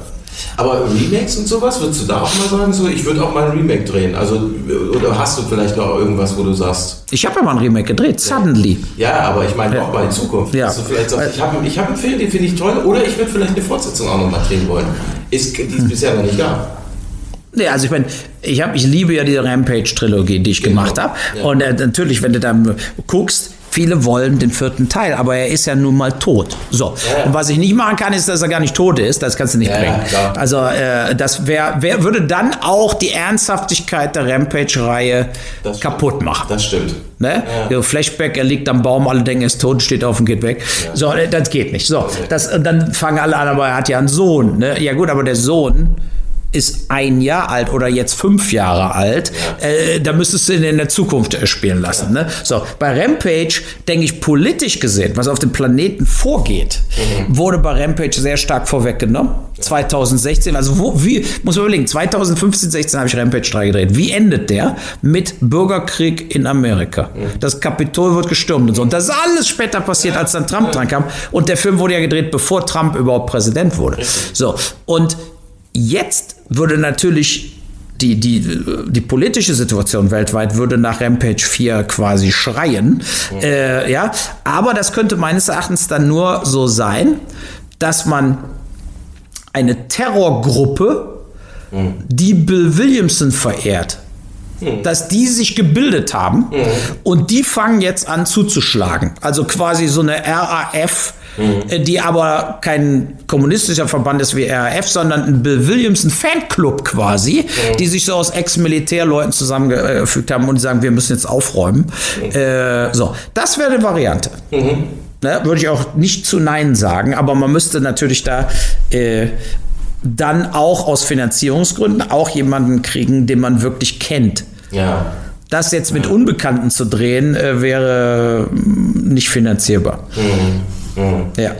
Aber Remakes und sowas, würdest du da auch mal sagen, so, ich würde auch mal ein Remake drehen? Also, oder hast du vielleicht noch irgendwas, wo du sagst?
Ich habe ja mal ein Remake gedreht, Suddenly.
Ja, aber ich meine ja. auch mal in Zukunft. Ja. du vielleicht sagst, ich habe ich hab einen Film, den finde ich toll, oder ich würde vielleicht eine Fortsetzung auch noch mal drehen wollen. Ist, die es hm. bisher noch nicht gab.
Nee, also ich meine, ich, hab, ich liebe ja die Rampage-Trilogie, die ich genau. gemacht habe. Ja. Und äh, natürlich, wenn du dann guckst, viele wollen den vierten Teil, aber er ist ja nun mal tot. So. Ja. Und was ich nicht machen kann, ist, dass er gar nicht tot ist. Das kannst du nicht ja, bringen. also äh, das wär, wär, würde dann auch die Ernsthaftigkeit der Rampage-Reihe kaputt machen.
Das stimmt.
Ne? Ja. Flashback, er liegt am Baum, alle denken, er ist tot, steht auf und geht weg. So, das geht nicht. So, das, dann fangen alle an, aber er hat ja einen Sohn. Ne? Ja gut, aber der Sohn ist ein Jahr alt oder jetzt fünf Jahre alt. Äh, da müsstest du ihn in der Zukunft spielen lassen. Ne? So, bei Rampage denke ich politisch gesehen, was auf dem Planeten vorgeht, mhm. wurde bei Rampage sehr stark vorweggenommen. 2016, also wo, wie, muss man überlegen, 2015, 16 habe ich Rampage 3 gedreht. Wie endet der? Mit Bürgerkrieg in Amerika. Mhm. Das Kapitol wird gestürmt und so. Und das ist alles später passiert, als dann Trump dran kam. Und der Film wurde ja gedreht, bevor Trump überhaupt Präsident wurde. So, und Jetzt würde natürlich die, die, die politische Situation weltweit würde nach Rampage 4 quasi schreien. Mhm. Äh, ja, aber das könnte meines Erachtens dann nur so sein, dass man eine Terrorgruppe, mhm. die Bill Williamson verehrt, mhm. dass die sich gebildet haben mhm. und die fangen jetzt an zuzuschlagen. Also quasi so eine RAF mhm. die aber kein kommunistischer Verband ist wie RAF, sondern ein Bill Williamson Fanclub quasi, mhm. die sich so aus Ex-Militärleuten zusammengefügt haben und sagen, wir müssen jetzt aufräumen. Mhm. Äh, so, das wäre eine Variante. Ne, würde ich auch nicht zu Nein sagen, aber man müsste natürlich da äh, dann auch aus Finanzierungsgründen auch jemanden kriegen, den man wirklich kennt. Ja. Das jetzt mit Unbekannten zu drehen, äh, wäre nicht finanzierbar. Mhm.
Mhm. Ja.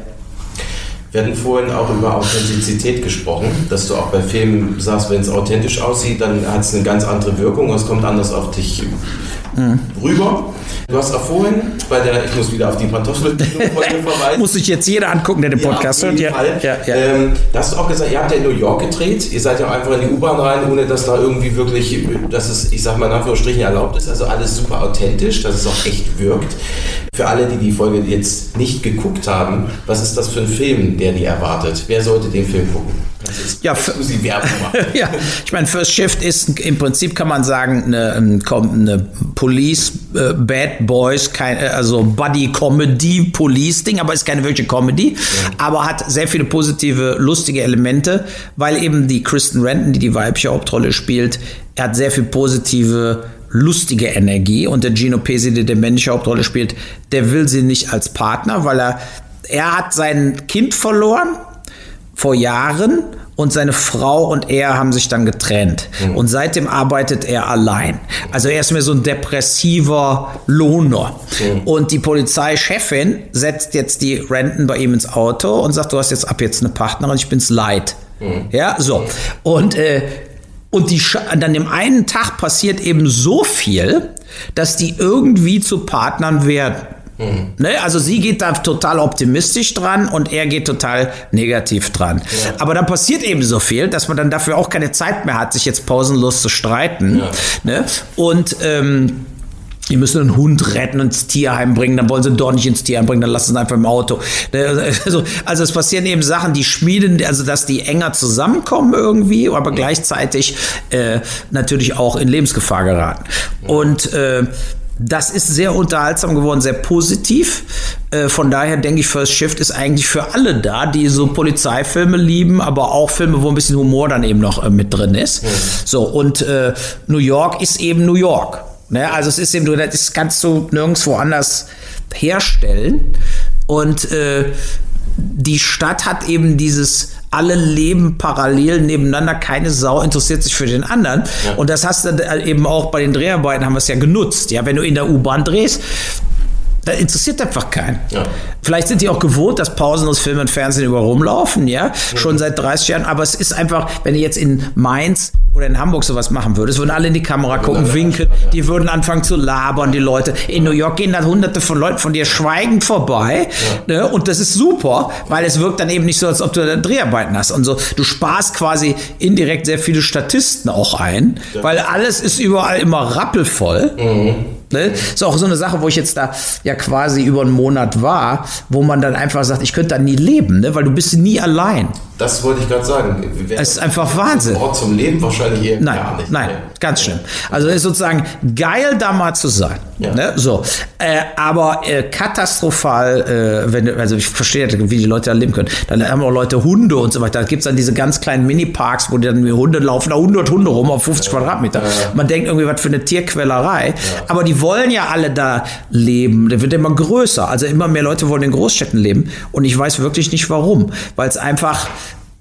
Wir hatten vorhin auch über Authentizität gesprochen, dass du auch bei Filmen sagst, wenn es authentisch aussieht, dann hat es eine ganz andere Wirkung, es kommt anders auf dich mhm. rüber. Du hast auch vorhin bei der, ich muss wieder auf die Pantoffelfolge
verweisen. muss sich jetzt jeder angucken, der den Podcast
ja, hört. Ja, ja, ja. Ähm, da hast du auch gesagt, ihr habt ja in New York gedreht, ihr seid ja einfach in die U-Bahn rein, ohne dass da irgendwie wirklich, dass es, ich sag mal in Anführungsstrichen erlaubt ist, also alles super authentisch, dass es auch echt wirkt. Für alle, die die Folge jetzt nicht geguckt haben, was ist das für ein Film, der die erwartet? Wer sollte den Film gucken?
Ja, ja, ich meine, First Shift ist im Prinzip, kann man sagen, eine, eine Police, äh, Bad Boys, kein, äh, also Buddy Comedy, Police-Ding, aber ist keine wirkliche Comedy, ja. aber hat sehr viele positive, lustige Elemente, weil eben die Kristen Renton, die die weibliche Hauptrolle spielt, er hat sehr viel positive lustige Energie und der Gino Pesi, der die männliche Hauptrolle spielt, der will sie nicht als Partner, weil er er hat sein Kind verloren vor Jahren und seine Frau und er haben sich dann getrennt. Mhm. Und seitdem arbeitet er allein. Also er ist mir so ein depressiver Lohner. Mhm. Und die Polizeichefin setzt jetzt die Renten bei ihm ins Auto und sagt, du hast jetzt ab jetzt eine Partnerin, ich bin's leid. Mhm. Ja, so. Und, äh, und die, dann dem einen Tag passiert eben so viel, dass die irgendwie zu Partnern werden. Mhm. Ne? Also sie geht da total optimistisch dran und er geht total negativ dran. Ja. Aber dann passiert eben so viel, dass man dann dafür auch keine Zeit mehr hat, sich jetzt pausenlos zu streiten. Ja. Ne? Und ähm, die müssen einen Hund retten und ins Tierheim bringen, dann wollen sie doch nicht ins Tierheim bringen, dann lassen sie einfach im Auto. Ne? Also, also es passieren eben Sachen, die schmieden, also dass die enger zusammenkommen irgendwie, aber gleichzeitig äh, natürlich auch in Lebensgefahr geraten. Und äh, das ist sehr unterhaltsam geworden, sehr positiv. Äh, von daher denke ich, First Shift ist eigentlich für alle da, die so Polizeifilme lieben, aber auch Filme, wo ein bisschen Humor dann eben noch äh, mit drin ist. Mhm. So, und äh, New York ist eben New York. Ne? Also es ist eben, das kannst du nirgendwo anders herstellen. Und äh, die Stadt hat eben dieses alle leben parallel nebeneinander, keine Sau interessiert sich für den anderen. Ja. Und das hast du eben auch bei den Dreharbeiten haben wir es ja genutzt. Ja, wenn du in der U-Bahn drehst, da interessiert einfach keinen. Ja. Vielleicht sind die auch gewohnt, dass Pausen aus Film und Fernsehen über rumlaufen, ja, mhm. schon seit 30 Jahren. Aber es ist einfach, wenn du jetzt in Mainz oder in Hamburg sowas machen würdest, würden alle in die Kamera gucken, winken, die würden anfangen zu labern, die Leute. In New York gehen da hunderte von Leuten von dir schweigend vorbei. Ja. Ne? Und das ist super, weil es wirkt dann eben nicht so, als ob du da Dreharbeiten hast. Und so, du sparst quasi indirekt sehr viele Statisten auch ein, ja. weil alles ist überall immer rappelvoll. Mhm. Ne? Ist auch so eine Sache, wo ich jetzt da ja quasi über einen Monat war, wo man dann einfach sagt, ich könnte da nie leben, ne? weil du bist nie allein.
Das wollte ich gerade sagen.
Es ist einfach Wahnsinn.
Ort zum Leben wahrscheinlich eher
nein, gar nicht. Nein, ganz schlimm. Also es ist sozusagen geil, da mal zu sein. Ja. Ne? So, äh, aber äh, katastrophal, äh, wenn also ich verstehe, wie die Leute da leben können. Dann haben auch Leute Hunde und so weiter. Da gibt es dann diese ganz kleinen Mini-Parks, wo dann Hunde laufen, da 100 Hunde rum auf 50 ja. Quadratmeter. Man denkt irgendwie, was für eine Tierquälerei. Aber die wollen ja alle da leben. Der wird immer größer. Also immer mehr Leute wollen in Großstädten leben. Und ich weiß wirklich nicht warum. Weil es einfach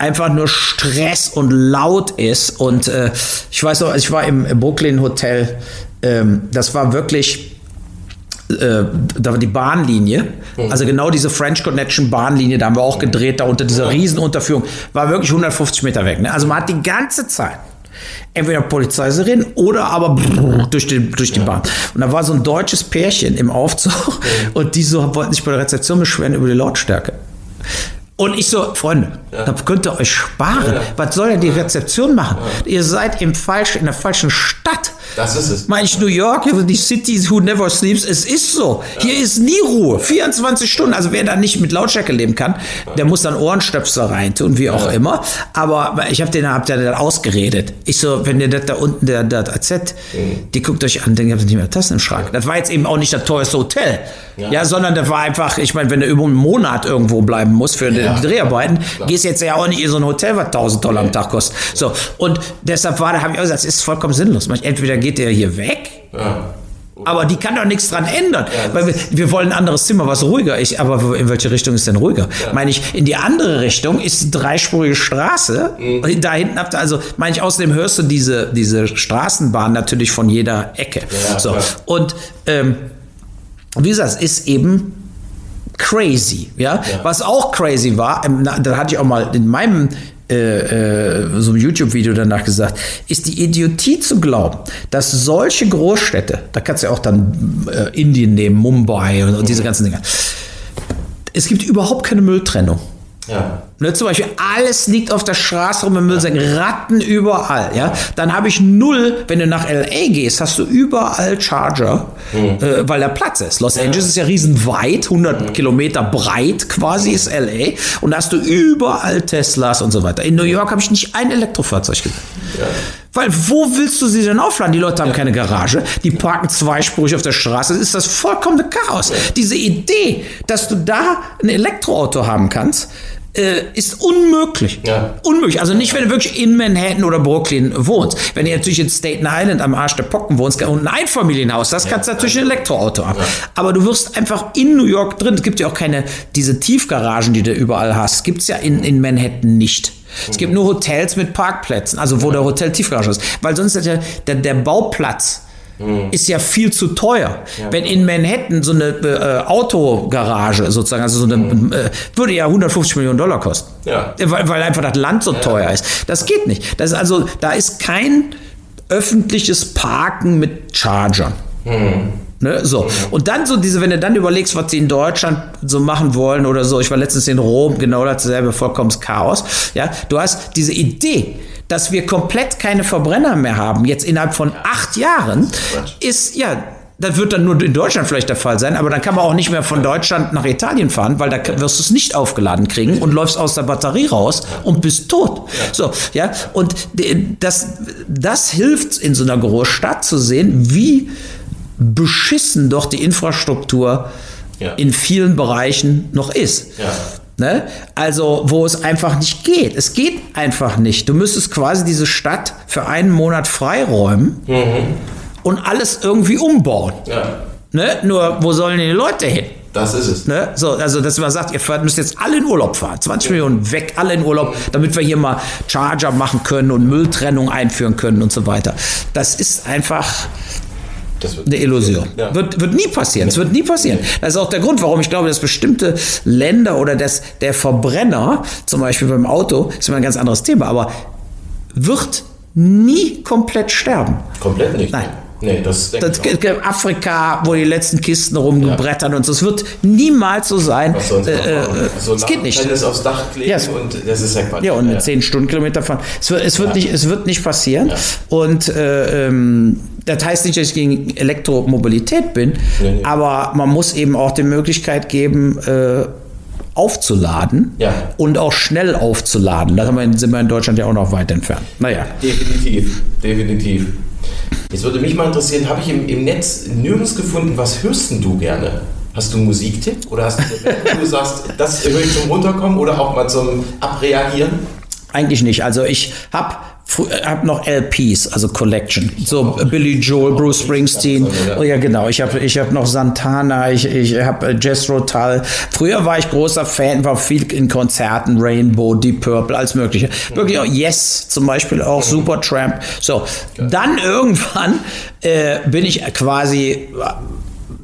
einfach nur Stress und laut ist. Und äh, ich weiß noch, ich war im Brooklyn Hotel, ähm, das war wirklich äh, da war die Bahnlinie, also genau diese French Connection Bahnlinie, da haben wir auch gedreht, da unter dieser Riesenunterführung, war wirklich 150 Meter weg. Ne? Also man hat die ganze Zeit entweder Polizeisirenen oder aber durch, den, durch die Bahn. Und da war so ein deutsches Pärchen im Aufzug und die so wollten sich bei der Rezeption beschweren über die Lautstärke. Und ich so, Freunde, ja. da könnt ihr euch sparen. Ja. Was soll denn die Rezeption machen? Ja. Ihr seid im falsch, in der falschen Stadt.
Das ist es.
Meine ich New York, die City who never sleeps. Es ist so. Hier ist nie Ruhe. 24 Stunden. Also wer da nicht mit Lautstärke leben kann, der muss dann Ohrenstöpsel reintun, wie auch immer. Aber ich habe den, hab den dann ausgeredet. Ich so, wenn ihr das da unten, der, der AZ, mhm. die guckt euch an, dann habt ihr nicht mehr Tassen im Schrank. Das war jetzt eben auch nicht das teuerste Hotel. Ja, sondern das war einfach, ich meine, wenn du über einen Monat irgendwo bleiben musst für ja. die Dreharbeiten, Klar. gehst jetzt ja auch nicht in so ein Hotel, was 1000 Dollar am Tag kostet. So, und deshalb war, da habe ich auch gesagt, es ist vollkommen sinnlos. Entweder geht der hier weg, ja. Aber die kann doch nichts dran ändern. Ja, weil wir, wir, wollen ein anderes Zimmer, was ruhiger ist. Aber in welche Richtung ist denn ruhiger? Ja. Meine ich, in die andere Richtung ist eine dreispurige Straße. Mhm. Da hinten habt ihr, also, meine ich, außerdem hörst du diese, diese Straßenbahn natürlich von jeder Ecke. Ja, so. Und ähm, wie gesagt, es ist eben crazy. Ja? ja? Was auch crazy war, ähm, da hatte ich auch mal in meinem äh, äh, so einem YouTube-Video danach gesagt, ist die Idiotie zu glauben, dass solche Großstädte, da kannst du ja auch dann äh, Indien nehmen, Mumbai und, und diese mhm. ganzen Dinge, es gibt überhaupt keine Mülltrennung. Ja. Ne, zum Beispiel, alles liegt auf der Straße rum im Müllsack, Ratten überall. Ja? Dann habe ich null, wenn du nach L.A. gehst, hast du überall Charger, mhm. äh, weil der Platz ist. Los Angeles ist ja riesenweit, 100 mhm. Kilometer breit quasi ist L.A. Und da hast du überall Teslas und so weiter. In New York habe ich nicht ein Elektrofahrzeug gesehen. Ja. Weil wo willst du sie denn aufladen? Die Leute haben ja. keine Garage, die parken zweispurig auf der Straße. Das ist das vollkommene Chaos. Ja. Diese Idee, dass du da ein Elektroauto haben kannst, äh, ist unmöglich. Ja. Unmöglich. Also nicht, wenn du wirklich in Manhattan oder Brooklyn wohnst. Wenn du natürlich in Staten Island am Arsch der Pocken wohnst und ein Einfamilienhaus, das kannst du natürlich ein Elektroauto haben. Ja. Aber du wirst einfach in New York drin. Es gibt ja auch keine, diese Tiefgaragen, die du überall hast, gibt es ja in, in Manhattan nicht. Es gibt nur Hotels mit Parkplätzen, also wo der Hotel Tiefgarage ist. Weil sonst ist der, der, der Bauplatz mhm. ist ja viel zu teuer. Ja. Wenn in Manhattan so eine äh, Autogarage sozusagen, also so eine, mhm. äh, würde ja 150 Millionen Dollar kosten. Ja. Weil, weil einfach das Land so ja. teuer ist. Das geht nicht. Das ist also, da ist kein öffentliches Parken mit Chargern. Mhm. Ne, so. Und dann so diese, wenn du dann überlegst, was sie in Deutschland so machen wollen oder so, ich war letztens in Rom, genau dasselbe, vollkommenes Chaos. Ja, du hast diese Idee, dass wir komplett keine Verbrenner mehr haben, jetzt innerhalb von acht Jahren, ist, ja, das wird dann nur in Deutschland vielleicht der Fall sein, aber dann kann man auch nicht mehr von Deutschland nach Italien fahren, weil da wirst du es nicht aufgeladen kriegen und läufst aus der Batterie raus und bist tot. So, ja, und das, das hilft in so einer Großstadt zu sehen, wie beschissen doch die Infrastruktur ja. in vielen Bereichen noch ist. Ja. Ne? Also, wo es einfach nicht geht. Es geht einfach nicht. Du müsstest quasi diese Stadt für einen Monat freiräumen mhm. und alles irgendwie umbauen. Ja. Ne? Nur, wo sollen die Leute hin?
Das ist es.
Ne? So, also, dass man sagt, ihr müsst jetzt alle in Urlaub fahren. 20 ja. Millionen weg, alle in Urlaub, damit wir hier mal Charger machen können und Mülltrennung einführen können und so weiter. Das ist einfach, eine Illusion. Ja. Wird, wird nie passieren. Es wird nie passieren. Das ist auch der Grund, warum ich glaube, dass bestimmte Länder oder dass der Verbrenner, zum Beispiel beim Auto, ist immer ein ganz anderes Thema, aber wird nie komplett sterben.
Komplett nicht.
Nein. Nee, das, das Afrika, wo die letzten Kisten rumgebrettern ja. und so. Es wird niemals so sein. Was sonst äh, äh,
so es geht nicht. Alles aufs Dach kleben
ja, und das ist ja Quatsch. Ja, und ja. 10 Stundenkilometer fahren. Es wird, es wird, ja. nicht, es wird nicht passieren. Ja. Und äh, ähm, das heißt nicht, dass ich gegen Elektromobilität bin, nee, nee. aber man muss eben auch die Möglichkeit geben, äh, aufzuladen ja. und auch schnell aufzuladen. Da sind wir in Deutschland ja auch noch weit entfernt. Naja.
Definitiv, definitiv. Jetzt würde mich mal interessieren, habe ich im, im Netz nirgends gefunden, was hörst du gerne? Hast du einen Musiktipp oder hast du eine du sagst, das höre ich zum Runterkommen oder auch mal zum Abreagieren?
Eigentlich nicht. Also ich habe habe noch LPs, also Collection. So Billy Joel, Bruce Springsteen. Oh ja, genau. Ich habe ich hab noch Santana, ich, ich habe Jess Rotal. Früher war ich großer Fan, war viel in Konzerten, Rainbow, Deep Purple, alles Mögliche. Wirklich auch Yes zum Beispiel, auch Supertramp. So, dann irgendwann äh, bin ich quasi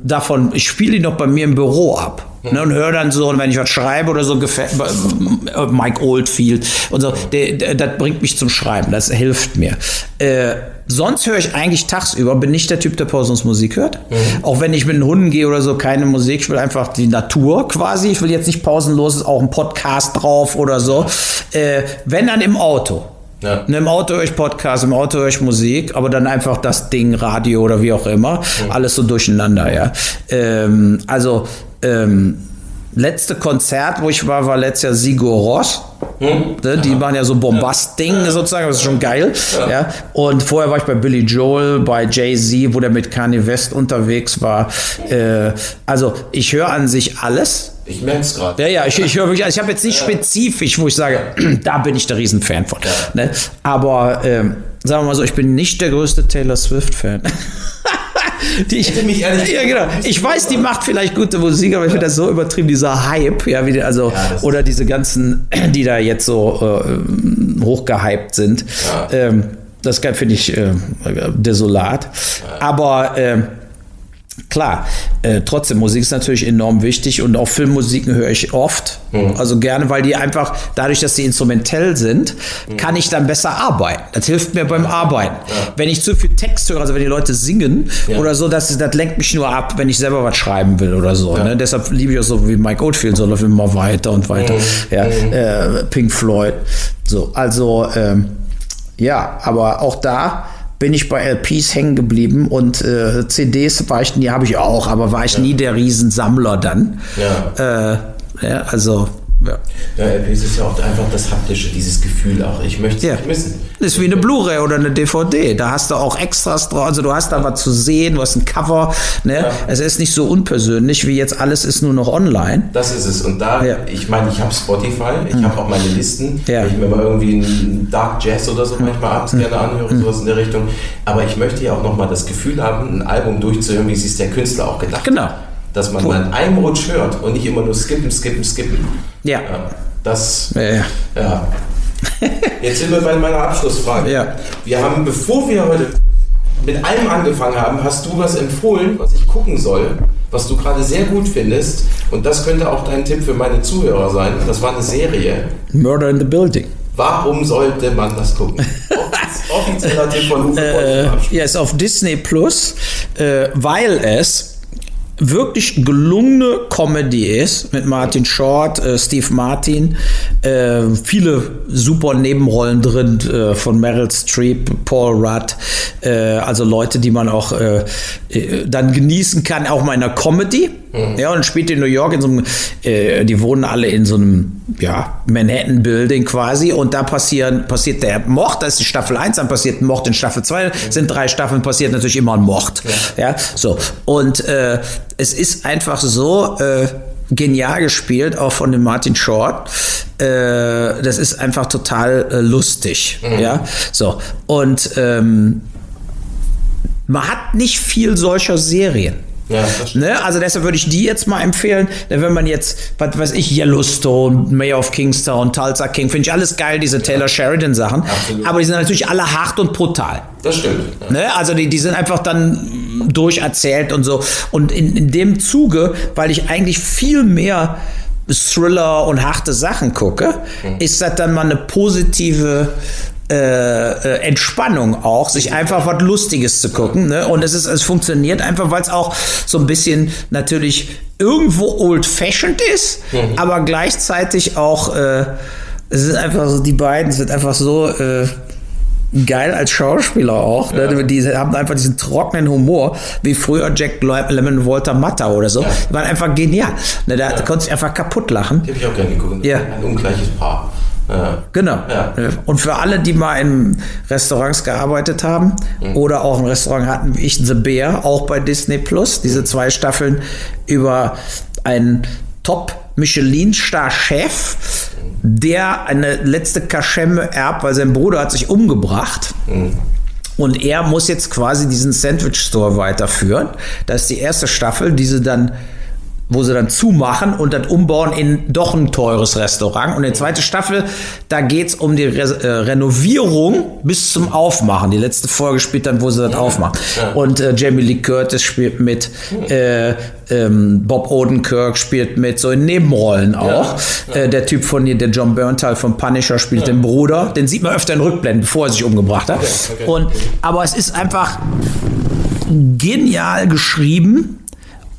davon, ich spiele die noch bei mir im Büro ab. Ne, und höre dann so, wenn ich was schreibe oder so, gefällt, äh, Mike Oldfield und so, der, der, das bringt mich zum Schreiben, das hilft mir. Äh, sonst höre ich eigentlich tagsüber, bin nicht der Typ, der Pausenmusik hört. Mhm. Auch wenn ich mit den Hunden gehe oder so, keine Musik, ich will einfach die Natur quasi. Ich will jetzt nicht pausenlos, ist auch ein Podcast drauf oder so. Äh, wenn dann im Auto. Ja. Ne, Im Auto höre ich Podcast, im Auto höre ich Musik, aber dann einfach das Ding, Radio oder wie auch immer, mhm. alles so durcheinander, ja. Ähm, also, ähm, letzte Konzert, wo ich war, war letztes Jahr Sigur Ross. Hm? Ne, die machen ja so Bombast-Ding ja. sozusagen, das ist schon geil. Ja. ja. Und vorher war ich bei Billy Joel, bei Jay-Z, wo der mit Kanye West unterwegs war. Äh, also ich höre an sich alles.
Ich merke es gerade.
Ja, ja, ich, ich höre wirklich, also ich habe jetzt nicht spezifisch, wo ich sage, da bin ich der Riesenfan von. Ne? Aber ähm, sagen wir mal so, ich bin nicht der größte Taylor Swift-Fan. die ich, mich ehrlich ja, genau. Ich weiß, die macht vielleicht gute Musik, aber ich finde das so übertrieben, dieser Hype, ja, wie, also, ja, oder diese ganzen, die da jetzt so äh, hochgehypt sind. Ja. Ähm, das finde ich äh, desolat. Aber äh, Klar, äh, trotzdem, Musik ist natürlich enorm wichtig und auch Filmmusiken höre ich oft. Mhm. Also gerne, weil die einfach, dadurch, dass sie instrumentell sind, mhm. kann ich dann besser arbeiten. Das hilft mir beim Arbeiten. Ja. Wenn ich zu viel Text höre, also wenn die Leute singen ja. oder so, das, das lenkt mich nur ab, wenn ich selber was schreiben will oder so. Ja. Ne? Deshalb liebe ich auch so wie Mike Oldfield, so läuft immer weiter und weiter. Mhm. Ja, mhm. äh, Pink Floyd. So, also, ähm, ja, aber auch da bin ich bei LPs hängen geblieben und äh, CDs war ich, die habe ich auch, aber war ich ja. nie der Riesensammler dann. Ja. Äh, ja also
ja. ja, LPs ist ja auch einfach das haptische, dieses Gefühl auch. Ich möchte es ja. nicht missen.
Das ist wie eine Blu-ray oder eine DVD. Da hast du auch Extras drauf. Also du hast da was zu sehen, du hast ein Cover. Ne? Ja. Es ist nicht so unpersönlich, wie jetzt alles ist nur noch online.
Das ist es. Und da, ja. ich meine, ich habe Spotify, ich mhm. habe auch meine Listen. Ja. Wenn ich mir mal irgendwie einen Dark Jazz oder so manchmal abends mhm. gerne anhöre, mhm. sowas in der Richtung. Aber ich möchte ja auch nochmal das Gefühl haben, ein Album durchzuhören, wie sich der Künstler auch gedacht
genau.
Dass man cool. dann einem Rutsch hört und nicht immer nur skippen, skippen, skippen.
Ja. ja
das, ja. ja. Jetzt sind wir bei meiner Abschlussfrage.
Ja.
Wir haben, bevor wir heute mit allem angefangen haben, hast du was empfohlen, was ich gucken soll, was du gerade sehr gut findest. Und das könnte auch dein Tipp für meine Zuhörer sein. Das war eine Serie.
Murder in the Building.
Warum sollte man das gucken? Offizieller Tipp von Uwe
äh, Ja, ist auf Disney Plus, äh, weil es wirklich gelungene Comedy ist mit Martin Short, äh, Steve Martin, äh, viele super Nebenrollen drin äh, von Meryl Streep, Paul Rudd, äh, also Leute, die man auch äh, äh, dann genießen kann, auch mal in einer Comedy. Mhm. Ja, und spielt in New York in so einem, die wohnen alle in so einem ja, Manhattan-Building quasi und da passieren, passiert der Mord, das ist die Staffel 1, dann passiert ein Mord in Staffel 2, mhm. sind drei Staffeln, passiert natürlich immer ein Mord. Ja, ja so. Und es ist einfach so äh, genial gespielt, auch von dem Martin Short. Äh, das ist einfach total äh, lustig. Mhm. Ja, so. Und ähm, man hat nicht viel solcher Serien. Ja, ne? Also deshalb würde ich die jetzt mal empfehlen. Wenn man jetzt, was weiß ich, Yellowstone, Mayor of Kingstown, Tulsa King, finde ich alles geil, diese Taylor Sheridan Sachen. Absolut. Aber die sind natürlich alle hart und brutal.
Das stimmt.
Ja. Ne? Also die, die sind einfach dann durcherzählt und so. Und in, in dem Zuge, weil ich eigentlich viel mehr Thriller und harte Sachen gucke, mhm. ist das dann mal eine positive äh, äh, Entspannung auch, sich einfach was Lustiges zu gucken. Ne? Und es ist, es funktioniert einfach, weil es auch so ein bisschen natürlich irgendwo old-fashioned ist, mhm. aber gleichzeitig auch, äh, es ist einfach so, die beiden sind einfach so äh, geil als Schauspieler auch. Ne? Ja. Die haben einfach diesen trockenen Humor, wie früher Jack Lemmon, Walter Matter oder so. Ja. Die waren einfach genial. Ne? Da ja. konntest du einfach kaputt lachen.
Die habe ich auch gerne geguckt.
Ja.
Ein ungleiches Paar.
Ja. Genau. Ja. Und für alle, die mal in Restaurants gearbeitet haben mhm. oder auch ein Restaurant hatten, wie ich The Bear, auch bei Disney Plus, diese zwei Staffeln über einen Top Michelin-Star-Chef, der eine letzte Kaschemme erbt, weil sein Bruder hat sich umgebracht. Und er muss jetzt quasi diesen Sandwich Store weiterführen. Das ist die erste Staffel, die sie dann wo sie dann zumachen und dann umbauen in doch ein teures Restaurant. Und die zweite Staffel, da geht's um die Re äh, Renovierung bis zum Aufmachen. Die letzte Folge spielt dann, wo sie das aufmachen. Und äh, Jamie Lee Curtis spielt mit, äh, ähm, Bob Odenkirk spielt mit, so in Nebenrollen auch. Äh, der Typ von hier, der John Berntal von Punisher spielt den Bruder. Den sieht man öfter in Rückblenden, bevor er sich umgebracht hat. Und, aber es ist einfach genial geschrieben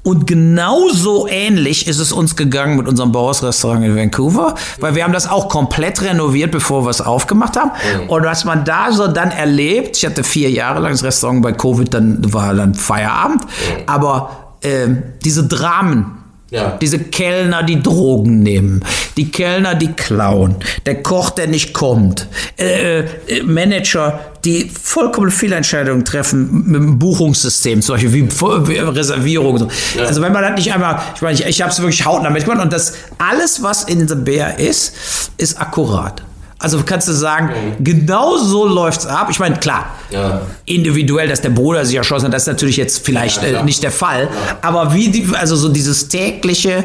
und genauso ähnlich ist es uns gegangen mit unserem Bauhaus-Restaurant in Vancouver, weil wir haben das auch komplett renoviert, bevor wir es aufgemacht haben. Mhm. Und was man da so dann erlebt, ich hatte vier Jahre lang das Restaurant bei Covid, dann war dann Feierabend, mhm. aber äh, diese Dramen, ja. Diese Kellner, die Drogen nehmen, die Kellner, die klauen, der Koch, der nicht kommt, äh, äh, Manager, die vollkommen Fehlentscheidungen treffen mit dem Buchungssystem, zum Beispiel wie, wie Reservierung. Ja. Also wenn man das nicht einmal, ich meine, ich, ich habe es wirklich hautnah mitgemacht und das alles, was in The Bear ist, ist akkurat. Also kannst du sagen, mhm. genau so läuft's ab. Ich meine, klar, ja. individuell, dass der Bruder sich erschossen hat, das ist natürlich jetzt vielleicht ja, äh, nicht der Fall. Ja. Aber wie die, also so dieses tägliche,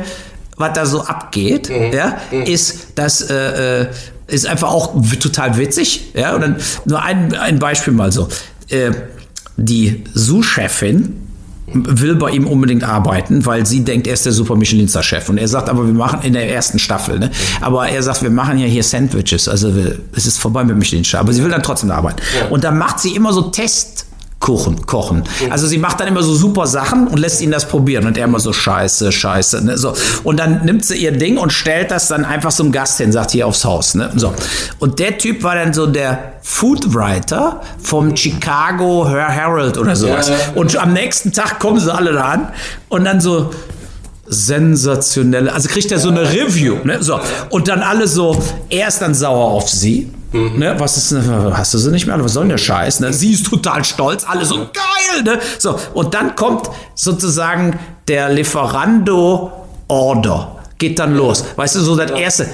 was da so abgeht, mhm. ja, mhm. ist, das äh, äh, ist einfach auch total witzig. Ja, und dann nur ein, ein Beispiel mal so. Äh, die Sous-Chefin, will bei ihm unbedingt arbeiten, weil sie denkt, er ist der super Michelin-Chef. Und er sagt, aber wir machen in der ersten Staffel, ne? aber er sagt, wir machen ja hier Sandwiches, also es ist vorbei mit Michelin. Aber sie will dann trotzdem arbeiten. Ja. Und dann macht sie immer so Tests kochen, kochen. Also sie macht dann immer so super Sachen und lässt ihn das probieren und er immer so scheiße, scheiße, ne? so. Und dann nimmt sie ihr Ding und stellt das dann einfach zum Gast hin, sagt hier aufs Haus, ne? So. Und der Typ war dann so der Food Writer vom Chicago Herald oder sowas. Und am nächsten Tag kommen sie alle da an und dann so, sensationell. Also kriegt er so eine Review. Ne? So. Und dann alle so, er ist dann sauer auf sie. Mhm. Ne, was ist, hast du sie nicht mehr? Was soll denn der Scheiß? Ne? Sie ist total stolz, alle so geil. Ne? So, und dann kommt sozusagen der Lieferando Order. Geht dann los. Weißt du, so das erste.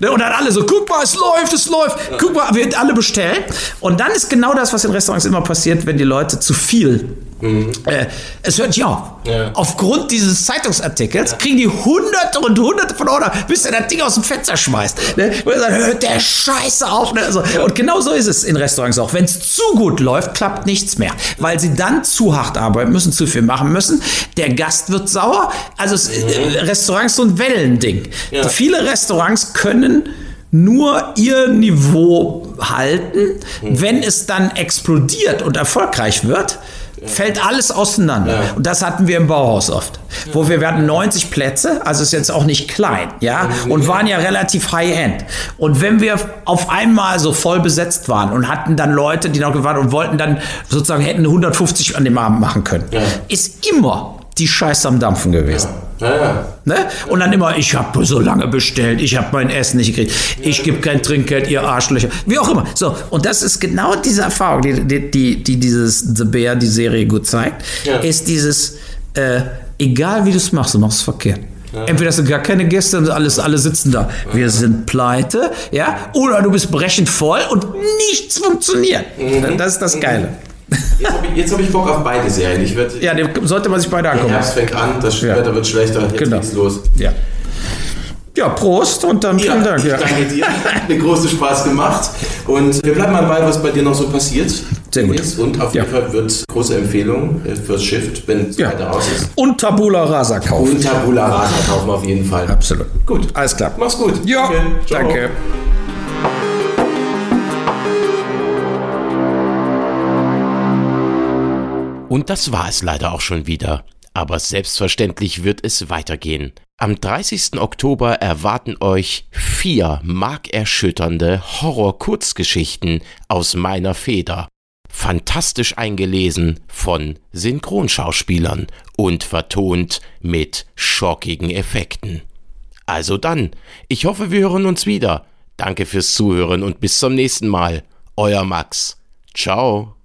Ne, und dann alle so, guck mal, es läuft, es läuft. Guck mal, wir alle bestellen. Und dann ist genau das, was in Restaurants immer passiert, wenn die Leute zu viel Mhm. Äh, es hört nicht auf. Ja. Aufgrund dieses Zeitungsartikels ja. kriegen die hunderte und hunderte von Order, bis er das Ding aus dem Fenster schmeißt. Ne? Und sagt, hört der Scheiße auf. Ne? So. Ja. Und genau so ist es in Restaurants auch. Wenn es zu gut läuft, klappt nichts mehr. Weil sie dann zu hart arbeiten müssen, zu viel machen müssen. Der Gast wird sauer. Also es, mhm. Äh, Restaurants so ein Wellending. Viele Restaurants können nur ihr Niveau halten, mhm. wenn es dann explodiert und erfolgreich wird fällt alles auseinander. Ja. Und das hatten wir im Bauhaus oft. Wo wir, wir hatten 90 Plätze, also ist jetzt auch nicht klein, ja, und waren ja relativ high-end. Und wenn wir auf einmal so voll besetzt waren und hatten dann Leute, die noch gewartet und wollten dann sozusagen hätten 150 an dem Abend machen können, ja. ist immer die Scheiße am Dampfen gewesen. Ja. Ja, ne? Und dann immer, ich habe so lange bestellt, ich habe mein Essen nicht gekriegt, ich gebe kein Trinkgeld, ihr Arschlöcher, wie auch immer. So, und das ist genau diese Erfahrung, die, die, die, die dieses The Bear, die Serie gut zeigt, ist dieses, äh, egal wie du es machst, du machst es verkehrt. Entweder hast du gar keine Gäste und alles, alle sitzen da. Wir sind pleite, ja, oder du bist brechend voll und nichts funktioniert. Mhm. Das ist das Geile.
Jetzt habe ich, hab ich, Bock auf beide Serien. Ich werd,
ja, sollte man sich beide angucken. Der
Herbst fängt an, das ja. Wetter wird schlechter, jetzt genau. geht's los.
Ja. Ja, Prost und dann vielen ja, Dank. Ja.
Danke dir. Hat mir großen Spaß gemacht. Und wir bleiben mal bei, was bei dir noch so passiert.
Sehr gut.
Und auf jeden ja. Fall wird große Empfehlung äh, fürs Shift, wenn es weiter raus ist.
Und Tabula Rasa kaufen.
Und Tabula Rasa kaufen auf jeden Fall.
Absolut.
Gut.
Alles klar.
Mach's gut.
Ja, danke. danke.
Und das war es leider auch schon wieder. Aber selbstverständlich wird es weitergehen. Am 30. Oktober erwarten euch vier markerschütternde Horror-Kurzgeschichten aus meiner Feder. Fantastisch eingelesen von Synchronschauspielern und vertont mit schockigen Effekten. Also dann, ich hoffe, wir hören uns wieder. Danke fürs Zuhören und bis zum nächsten Mal. Euer Max. Ciao.